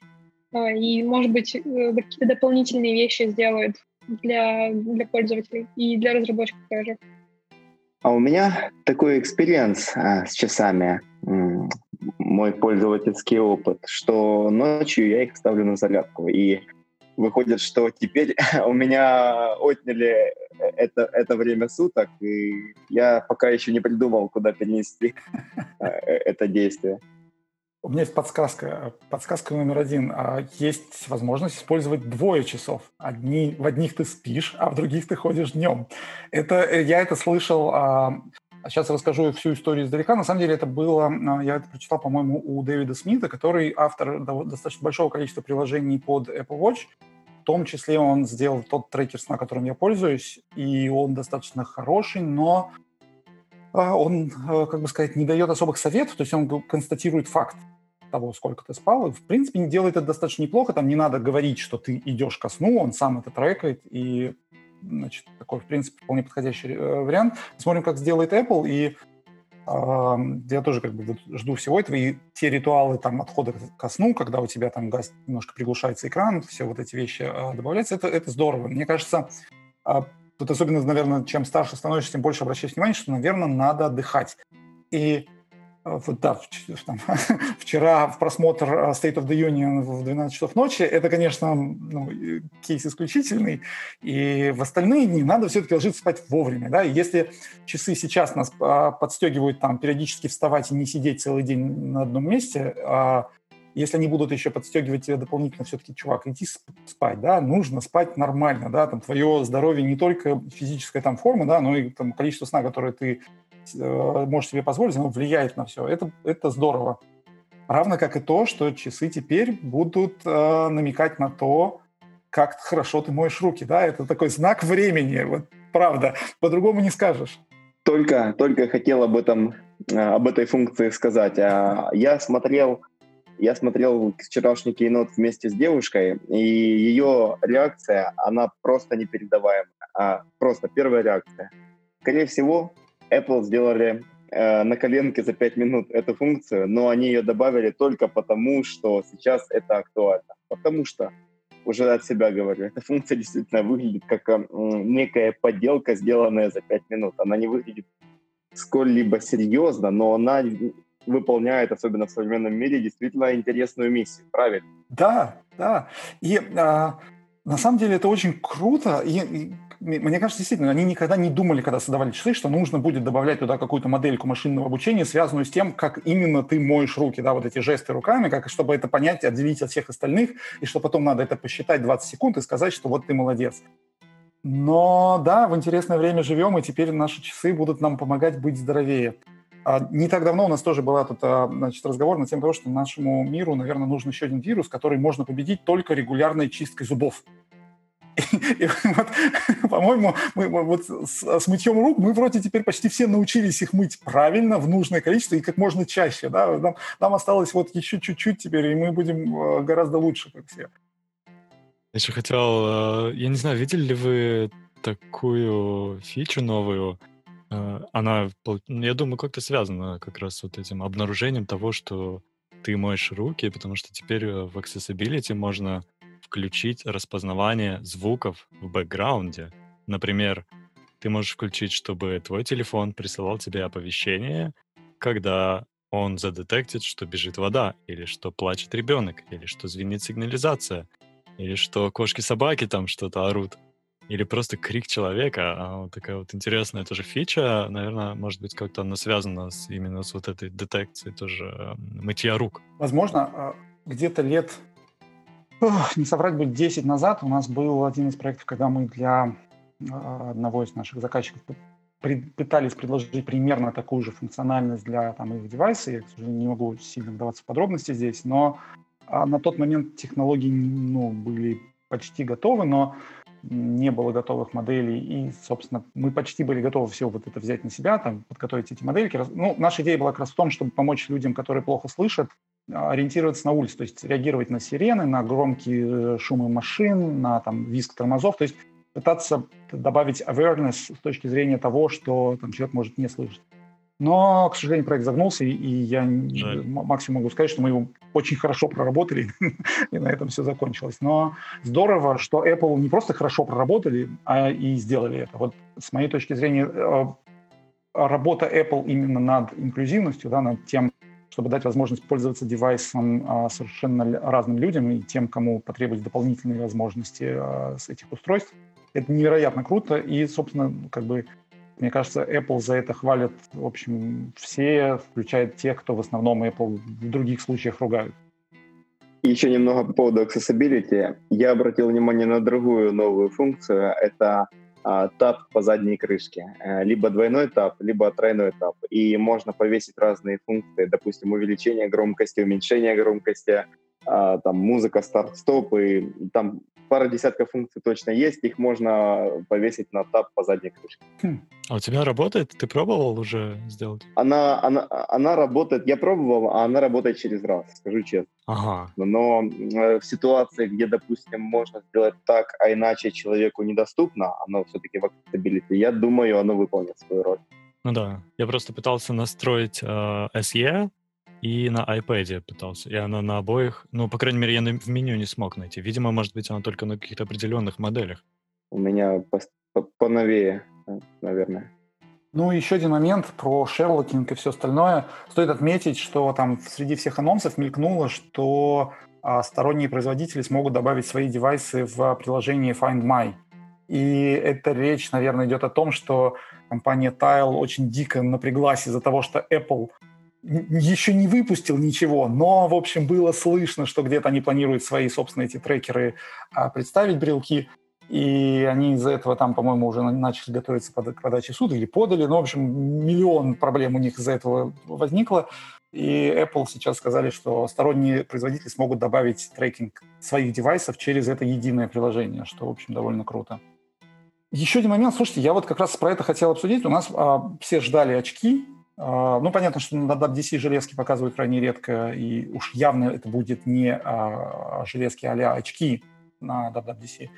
S2: э, и, может быть, какие-то дополнительные вещи сделают для, для пользователей и для разработчиков тоже.
S4: А у меня такой experience а, с часами, мой пользовательский опыт, что ночью я их ставлю на зарядку. И выходит, что теперь у меня отняли это, это время суток, и я пока еще не придумал, куда перенести э, это действие.
S1: У меня есть подсказка. Подсказка номер один. А, есть возможность использовать двое часов. Одни, в одних ты спишь, а в других ты ходишь днем. Это, э, я это слышал Сейчас а расскажу всю историю издалека. На самом деле это было, а, я это прочитал, по-моему, у Дэвида Смита, который автор достаточно большого количества приложений под Apple Watch. В том числе он сделал тот трекер сна, которым я пользуюсь, и он достаточно хороший, но а, он, как бы сказать, не дает особых советов, то есть он констатирует факт того, сколько ты спал, и, в принципе, не делает это достаточно неплохо, там не надо говорить, что ты идешь ко сну, он сам это трекает, и значит, такой, в принципе, вполне подходящий э, вариант. Смотрим, как сделает Apple, и э, я тоже как бы жду всего этого, и те ритуалы там отхода ко сну, когда у тебя там газ немножко приглушается экран, все вот эти вещи э, добавляются, это, это здорово. Мне кажется, э, тут особенно, наверное, чем старше становишься, тем больше обращаешь внимание, что, наверное, надо отдыхать. И Э, вот, да, там, вчера в просмотр э, State of the Union в 12 часов ночи, это, конечно, ну, кейс исключительный, и в остальные дни надо все-таки ложиться спать вовремя, да, если часы сейчас нас а, подстегивают там периодически вставать и не сидеть целый день на одном месте, а если они будут еще подстегивать тебя дополнительно, все-таки, чувак, иди спать, да, нужно спать нормально, да, там твое здоровье не только физическая там форма, да, но и там количество сна, которое ты Э, можешь себе позволить, оно влияет на все. Это, это здорово. Равно как и то, что часы теперь будут э, намекать на то, как хорошо ты моешь руки. Да? Это такой знак времени. Вот правда. По-другому не скажешь.
S4: Только, только хотел об этом, э, об этой функции сказать. А, я смотрел, я смотрел вчерашний кейнот вместе с девушкой, и ее реакция, она просто непередаваемая. А просто первая реакция. Скорее всего, Apple сделали э, на коленке за 5 минут эту функцию, но они ее добавили только потому, что сейчас это актуально. Потому что, уже от себя говорю, эта функция действительно выглядит как э, некая подделка, сделанная за 5 минут. Она не выглядит сколь-либо серьезно, но она выполняет, особенно в современном мире, действительно интересную миссию, правильно?
S1: Да, да. И а, на самом деле это очень круто. И, и мне кажется, действительно, они никогда не думали, когда создавали часы, что нужно будет добавлять туда какую-то модельку машинного обучения, связанную с тем, как именно ты моешь руки, да, вот эти жесты руками, как, чтобы это понять, отделить от всех остальных, и что потом надо это посчитать 20 секунд и сказать, что вот ты молодец. Но да, в интересное время живем, и теперь наши часы будут нам помогать быть здоровее. А не так давно у нас тоже была тут а, разговор на тему того, что нашему миру, наверное, нужен еще один вирус, который можно победить только регулярной чисткой зубов. И, и вот, по-моему, мы, вот с, с мытьем рук мы вроде теперь почти все научились их мыть правильно, в нужное количество и как можно чаще. Да? Нам, нам осталось вот еще чуть-чуть теперь, и мы будем э, гораздо лучше, как все.
S3: Я еще хотел, я не знаю, видели ли вы такую фичу новую? Э, она, я думаю, как-то связана как раз вот этим обнаружением того, что ты моешь руки, потому что теперь в Accessibility можно включить распознавание звуков в бэкграунде. Например, ты можешь включить, чтобы твой телефон присылал тебе оповещение, когда он задетектит, что бежит вода, или что плачет ребенок, или что звенит сигнализация, или что кошки-собаки там что-то орут, или просто крик человека. А вот такая вот интересная тоже фича, наверное, может быть, как-то она связана с, именно с вот этой детекцией тоже мытья рук.
S1: Возможно, а, где-то лет не соврать будет 10 назад у нас был один из проектов, когда мы для а, одного из наших заказчиков пытались предложить примерно такую же функциональность для там, их девайса. Я, к сожалению, не могу сильно вдаваться в подробности здесь, но а, на тот момент технологии ну, были почти готовы, но не было готовых моделей, и, собственно, мы почти были готовы все вот это взять на себя, там, подготовить эти модельки. Ну, наша идея была как раз в том, чтобы помочь людям, которые плохо слышат, ориентироваться на улице, то есть реагировать на сирены, на громкие э, шумы машин, на там, визг тормозов, то есть пытаться добавить awareness с точки зрения того, что там, человек может не слышать. Но, к сожалению, проект загнулся, и я Жаль. максимум могу сказать, что мы его очень хорошо проработали, и на этом все закончилось. Но здорово, что Apple не просто хорошо проработали, а и сделали это. Вот с моей точки зрения, э, работа Apple именно над инклюзивностью, да, над тем, чтобы дать возможность пользоваться девайсом а, совершенно разным людям и тем, кому потребуются дополнительные возможности а, с этих устройств. Это невероятно круто, и, собственно, как бы, мне кажется, Apple за это хвалят, в общем, все, включая тех, кто в основном Apple в других случаях ругают.
S4: Еще немного по поводу accessibility. Я обратил внимание на другую новую функцию. Это а, тап по задней крышке. Э, либо двойной тап, либо тройной тап. И можно повесить разные функции, допустим, увеличение громкости, уменьшение громкости, а, там музыка, старт-стоп, и там пара десятков функций точно есть, их можно повесить на тап по задней крышке.
S3: Хм. А у тебя работает? Ты пробовал уже сделать?
S4: Она, она, она работает, я пробовал, а она работает через раз, скажу честно.
S3: Ага.
S4: Но э, в ситуации, где, допустим, можно сделать так, а иначе человеку недоступно, оно все-таки в accessibility, я думаю, оно выполнит свою роль.
S3: Ну да, я просто пытался настроить э, SE, и на iPad пытался. И она на обоих, ну, по крайней мере, я в меню не смог найти. Видимо, может быть, она только на каких-то определенных моделях.
S4: У меня поновее, э, наверное.
S1: Ну, еще один момент про шерлокинг и все остальное. Стоит отметить, что там среди всех анонсов мелькнуло, что а, сторонние производители смогут добавить свои девайсы в приложение Find My. И эта речь, наверное, идет о том, что компания Tile очень дико напряглась из-за того, что Apple еще не выпустил ничего, но, в общем, было слышно, что где-то они планируют свои собственные эти трекеры а, представить, брелки, и они из-за этого там, по-моему, уже начали готовиться к подаче суда или подали. Ну, в общем, миллион проблем у них из-за этого возникло. И Apple сейчас сказали, что сторонние производители смогут добавить трекинг своих девайсов через это единое приложение, что, в общем, довольно круто. Еще один момент, слушайте, я вот как раз про это хотел обсудить. У нас а, все ждали очки, ну, понятно, что на WWDC железки показывают крайне редко, и уж явно это будет не а, железки а очки на WWDC.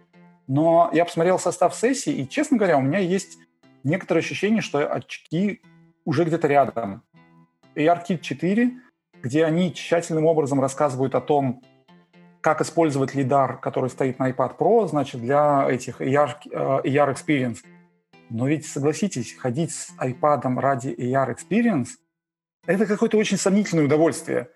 S1: Но я посмотрел состав сессии, и, честно говоря, у меня есть некоторое ощущение, что очки уже где-то рядом. ARKit 4, где они тщательным образом рассказывают о том, как использовать лидар, который стоит на iPad Pro, значит, для этих AR, AR Experience. Но ведь, согласитесь, ходить с iPad ради AR Experience – это какое-то очень сомнительное удовольствие.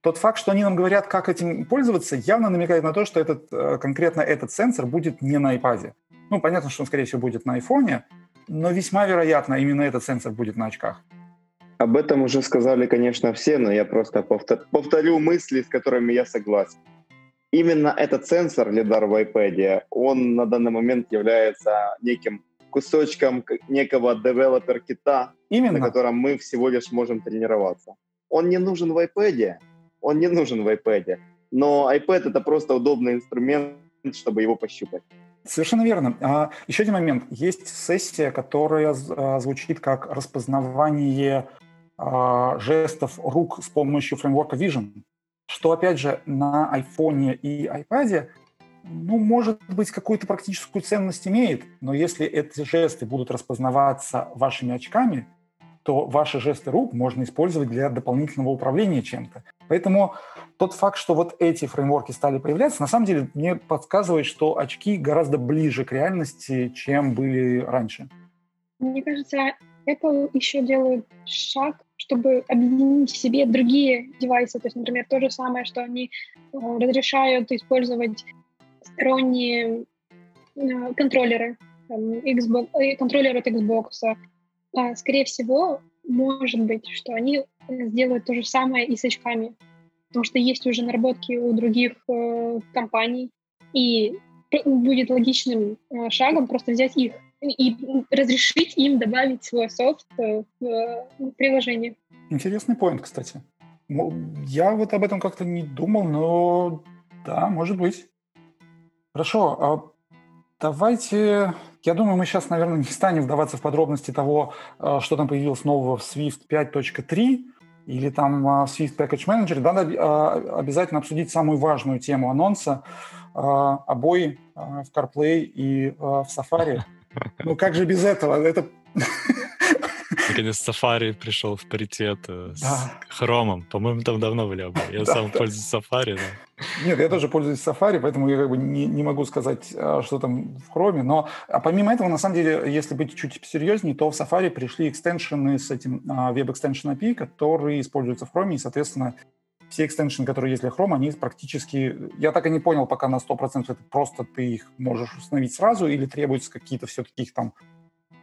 S1: Тот факт, что они нам говорят, как этим пользоваться, явно намекает на то, что этот, э, конкретно этот сенсор будет не на iPad. Ну, понятно, что он, скорее всего, будет на iPhone, но весьма вероятно, именно этот сенсор будет на очках.
S4: Об этом уже сказали, конечно, все, но я просто повторю мысли, с которыми я согласен. Именно этот сенсор LiDAR в iPad, он на данный момент является неким кусочком некого девелопер-кита, на котором мы всего лишь можем тренироваться. Он не нужен в iPad, он не нужен в iPad, но iPad — это просто удобный инструмент, чтобы его пощупать.
S1: Совершенно верно. А, еще один момент. Есть сессия, которая а, звучит как распознавание а, жестов рук с помощью фреймворка Vision, что, опять же, на iPhone и iPad ну, может быть, какую-то практическую ценность имеет, но если эти жесты будут распознаваться вашими очками, то ваши жесты рук можно использовать для дополнительного управления чем-то. Поэтому тот факт, что вот эти фреймворки стали появляться, на самом деле мне подсказывает, что очки гораздо ближе к реальности, чем были раньше.
S2: Мне кажется, Apple еще делает шаг, чтобы объединить в себе другие девайсы. То есть, например, то же самое, что они э, разрешают использовать сторонние э, контроллеры, там, Xbox, э, контроллер от Xbox. А, скорее всего, может быть, что они сделают то же самое и с очками, потому что есть уже наработки у других э, компаний, и будет логичным э, шагом просто взять их и разрешить им добавить свой софт э, в э, приложение.
S1: Интересный поинт, кстати. Я вот об этом как-то не думал, но да, может быть. Хорошо, а давайте... Я думаю, мы сейчас, наверное, не станем вдаваться в подробности того, а, что там появилось нового в Swift 5.3 или там а, в Swift Package Manager. Надо а, обязательно обсудить самую важную тему анонса – обои в CarPlay и в Safari. Ну как же без этого? Это
S3: Наконец Safari пришел в паритет э, с. Хромом. По-моему, там давно были оба. Я сам пользуюсь Safari. Да.
S1: Нет, я тоже пользуюсь Safari, поэтому я как бы не, не могу сказать, а, что там в Chrome. Но а помимо этого, на самом деле, если быть чуть серьезнее, то в Safari пришли экстеншены с этим а, Web Extension API, которые используются в Chrome, и, соответственно, все экстеншены, которые есть для Chrome, они практически... Я так и не понял пока на 100%, это просто ты их можешь установить сразу или требуются какие-то все-таки их там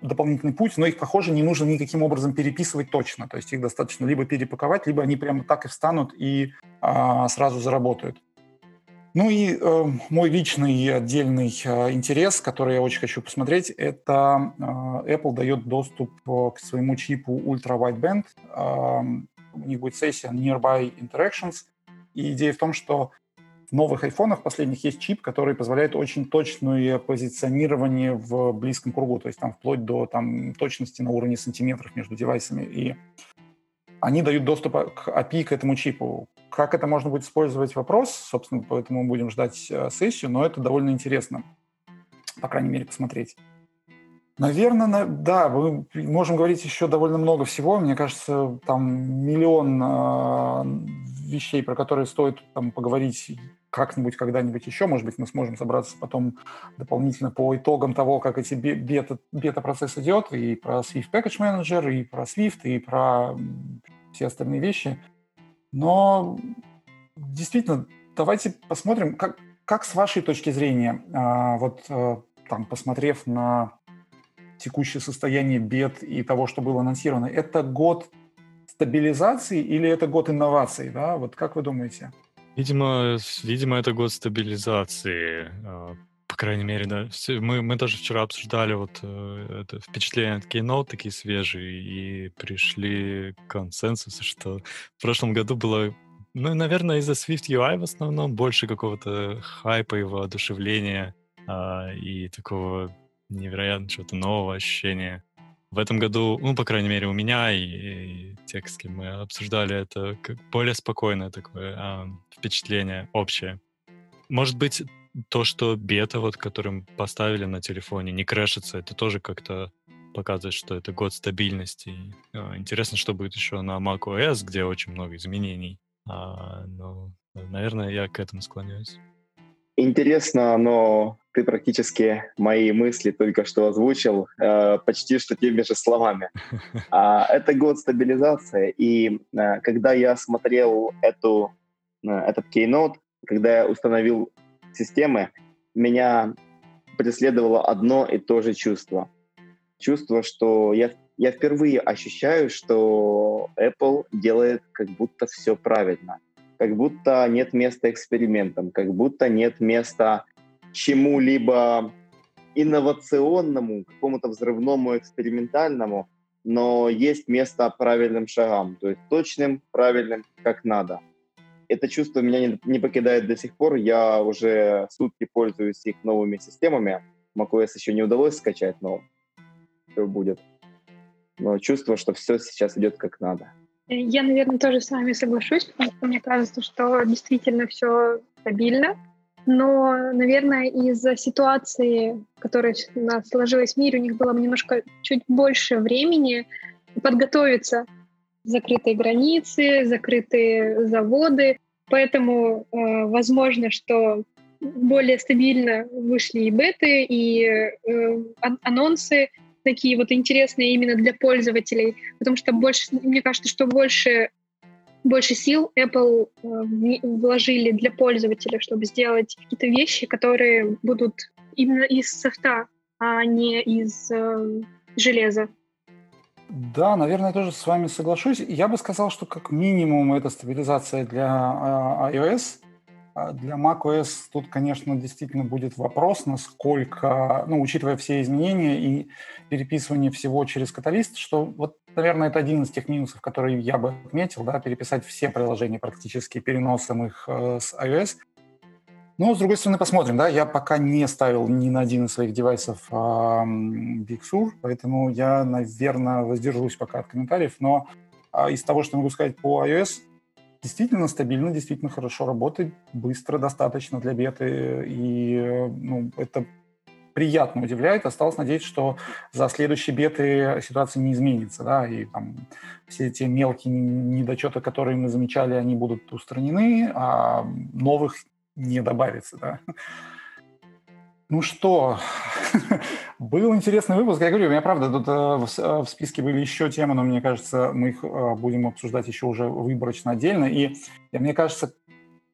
S1: дополнительный путь, но их, похоже, не нужно никаким образом переписывать точно. То есть их достаточно либо перепаковать, либо они прямо так и встанут и а, сразу заработают. Ну и э, мой личный отдельный э, интерес, который я очень хочу посмотреть, это э, Apple дает доступ э, к своему чипу Ultra Wideband. Э, у них будет сессия Nearby Interactions. И идея в том, что в новых айфонах последних есть чип, который позволяет очень точное позиционирование в близком кругу, то есть там вплоть до там, точности на уровне сантиметров между девайсами. И они дают доступ к API к этому чипу. Как это можно будет использовать, вопрос, собственно, поэтому мы будем ждать э, сессию, но это довольно интересно, по крайней мере, посмотреть. Наверное, да, мы можем говорить еще довольно много всего. Мне кажется, там миллион э, вещей, про которые стоит там, поговорить как-нибудь, когда-нибудь еще. Может быть, мы сможем собраться потом дополнительно по итогам того, как эти бета, бета-процесс идет, и про Swift Package Manager, и про Swift, и про все остальные вещи. Но действительно, давайте посмотрим, как, как с вашей точки зрения, а, вот а, там, посмотрев на текущее состояние бед и того, что было анонсировано, это год стабилизации или это год инноваций, да? Вот как вы думаете?
S3: Видимо, видимо, это год стабилизации. А, по крайней мере, да. Мы, мы даже вчера обсуждали вот э, это впечатление от Keynote, такие свежие, и пришли к консенсусу, что в прошлом году было, ну, наверное, из-за Swift UI в основном больше какого-то хайпа и воодушевления а, и такого невероятно чего-то нового ощущения. В этом году, ну, по крайней мере, у меня и, и те, с кем мы обсуждали, это более спокойное такое а, впечатление общее. Может быть, то, что бета, вот, которым поставили на телефоне, не крэшится, это тоже как-то показывает, что это год стабильности. А, интересно, что будет еще на macOS, где очень много изменений. А, но, наверное, я к этому склоняюсь.
S4: Интересно, но ты практически мои мысли только что озвучил э, почти что теми же словами. А, это год стабилизации, и э, когда я смотрел эту, э, этот Keynote, когда я установил системы, меня преследовало одно и то же чувство. Чувство, что я, я впервые ощущаю, что Apple делает как будто все правильно как будто нет места экспериментам, как будто нет места чему-либо инновационному, какому-то взрывному, экспериментальному, но есть место правильным шагам, то есть точным, правильным, как надо. это чувство меня не, покидает до сих пор. Я уже сутки пользуюсь их новыми системами. macOS еще не удалось скачать, но все будет. Но чувство, что все сейчас идет как надо.
S2: Я, наверное, тоже с вами соглашусь, потому что мне кажется, что действительно все стабильно. Но, наверное, из-за ситуации, которая у нас сложилась в мире, у них было немножко чуть больше времени подготовиться. Закрытые границы, закрытые заводы. Поэтому э, возможно, что более стабильно вышли и беты, и э, анонсы такие вот интересные именно для пользователей, потому что больше, мне кажется, что больше больше сил Apple э, вложили для пользователя, чтобы сделать какие-то вещи, которые будут именно из софта, а не из э, железа.
S1: Да, наверное, тоже с вами соглашусь. Я бы сказал, что как минимум это стабилизация для э, iOS, а для macOS тут, конечно, действительно будет вопрос, насколько, ну, учитывая все изменения и переписывание всего через каталист, что вот, наверное, это один из тех минусов, которые я бы отметил, да, переписать все приложения практически переносом их э, с iOS. Но, с другой стороны, посмотрим, да, я пока не ставил ни на один из своих девайсов э, Big Sur, поэтому я, наверное, воздержусь пока от комментариев, но э, из того, что могу сказать по iOS, действительно стабильно, действительно хорошо работает, быстро достаточно для беты, и ну, это приятно удивляет. Осталось надеяться, что за следующие беты ситуация не изменится, да, и там все эти мелкие недочеты, которые мы замечали, они будут устранены, а новых не добавится, да. Ну что, был интересный выпуск. Я говорю, у меня правда тут э, э, в, списке были еще темы, но мне кажется, мы их э, будем обсуждать еще уже выборочно отдельно. И мне кажется,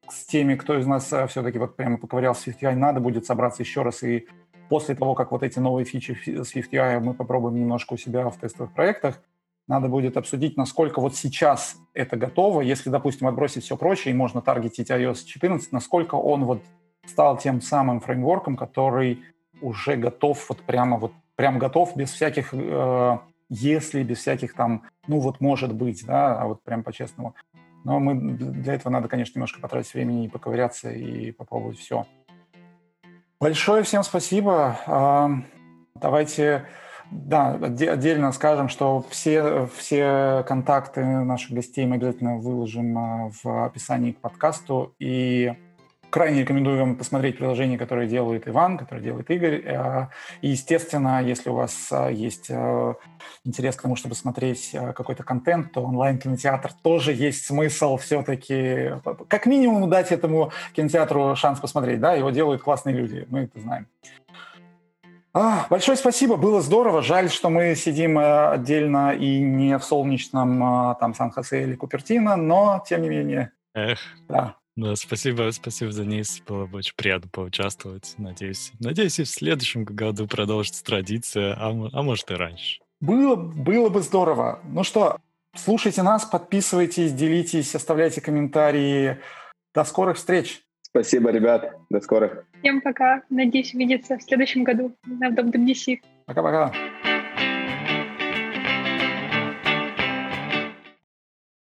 S1: с теми, кто из нас все-таки вот прямо поковырял с SwiftUI, надо будет собраться еще раз и после того, как вот эти новые фичи SwiftUI мы попробуем немножко у себя в тестовых проектах, надо будет обсудить, насколько вот сейчас это готово. Если, допустим, отбросить все прочее, и можно таргетить iOS 14, насколько он вот стал тем самым фреймворком, который уже готов, вот прямо вот прям готов, без всяких э, если, без всяких там, ну вот может быть, да, а вот прям по-честному. Но мы для этого надо, конечно, немножко потратить времени и поковыряться и попробовать все. Большое всем спасибо. А, давайте, да, отдельно скажем, что все, все контакты наших гостей мы обязательно выложим а, в описании к подкасту. И крайне рекомендую вам посмотреть приложение, которое делает Иван, которое делает Игорь. Э, и, естественно, если у вас э, есть э, интерес к тому, чтобы смотреть какой-то контент, то онлайн-кинотеатр тоже есть смысл все-таки, как минимум, дать этому кинотеатру шанс посмотреть. Да, его делают классные люди, мы это знаем. А, большое спасибо, было здорово. Жаль, что мы сидим отдельно и не в солнечном там Сан-Хосе или Купертино, но тем не менее.
S3: Эх. Да. Да, спасибо, спасибо, Денис. Было бы очень приятно поучаствовать. Надеюсь, надеюсь, и в следующем году продолжится традиция, а, а может и раньше.
S1: Было, было бы здорово. Ну что, слушайте нас, подписывайтесь, делитесь, оставляйте комментарии. До скорых встреч.
S4: Спасибо, ребят. До скорых.
S2: Всем пока. Надеюсь увидеться в следующем году на WWDC.
S1: Пока-пока.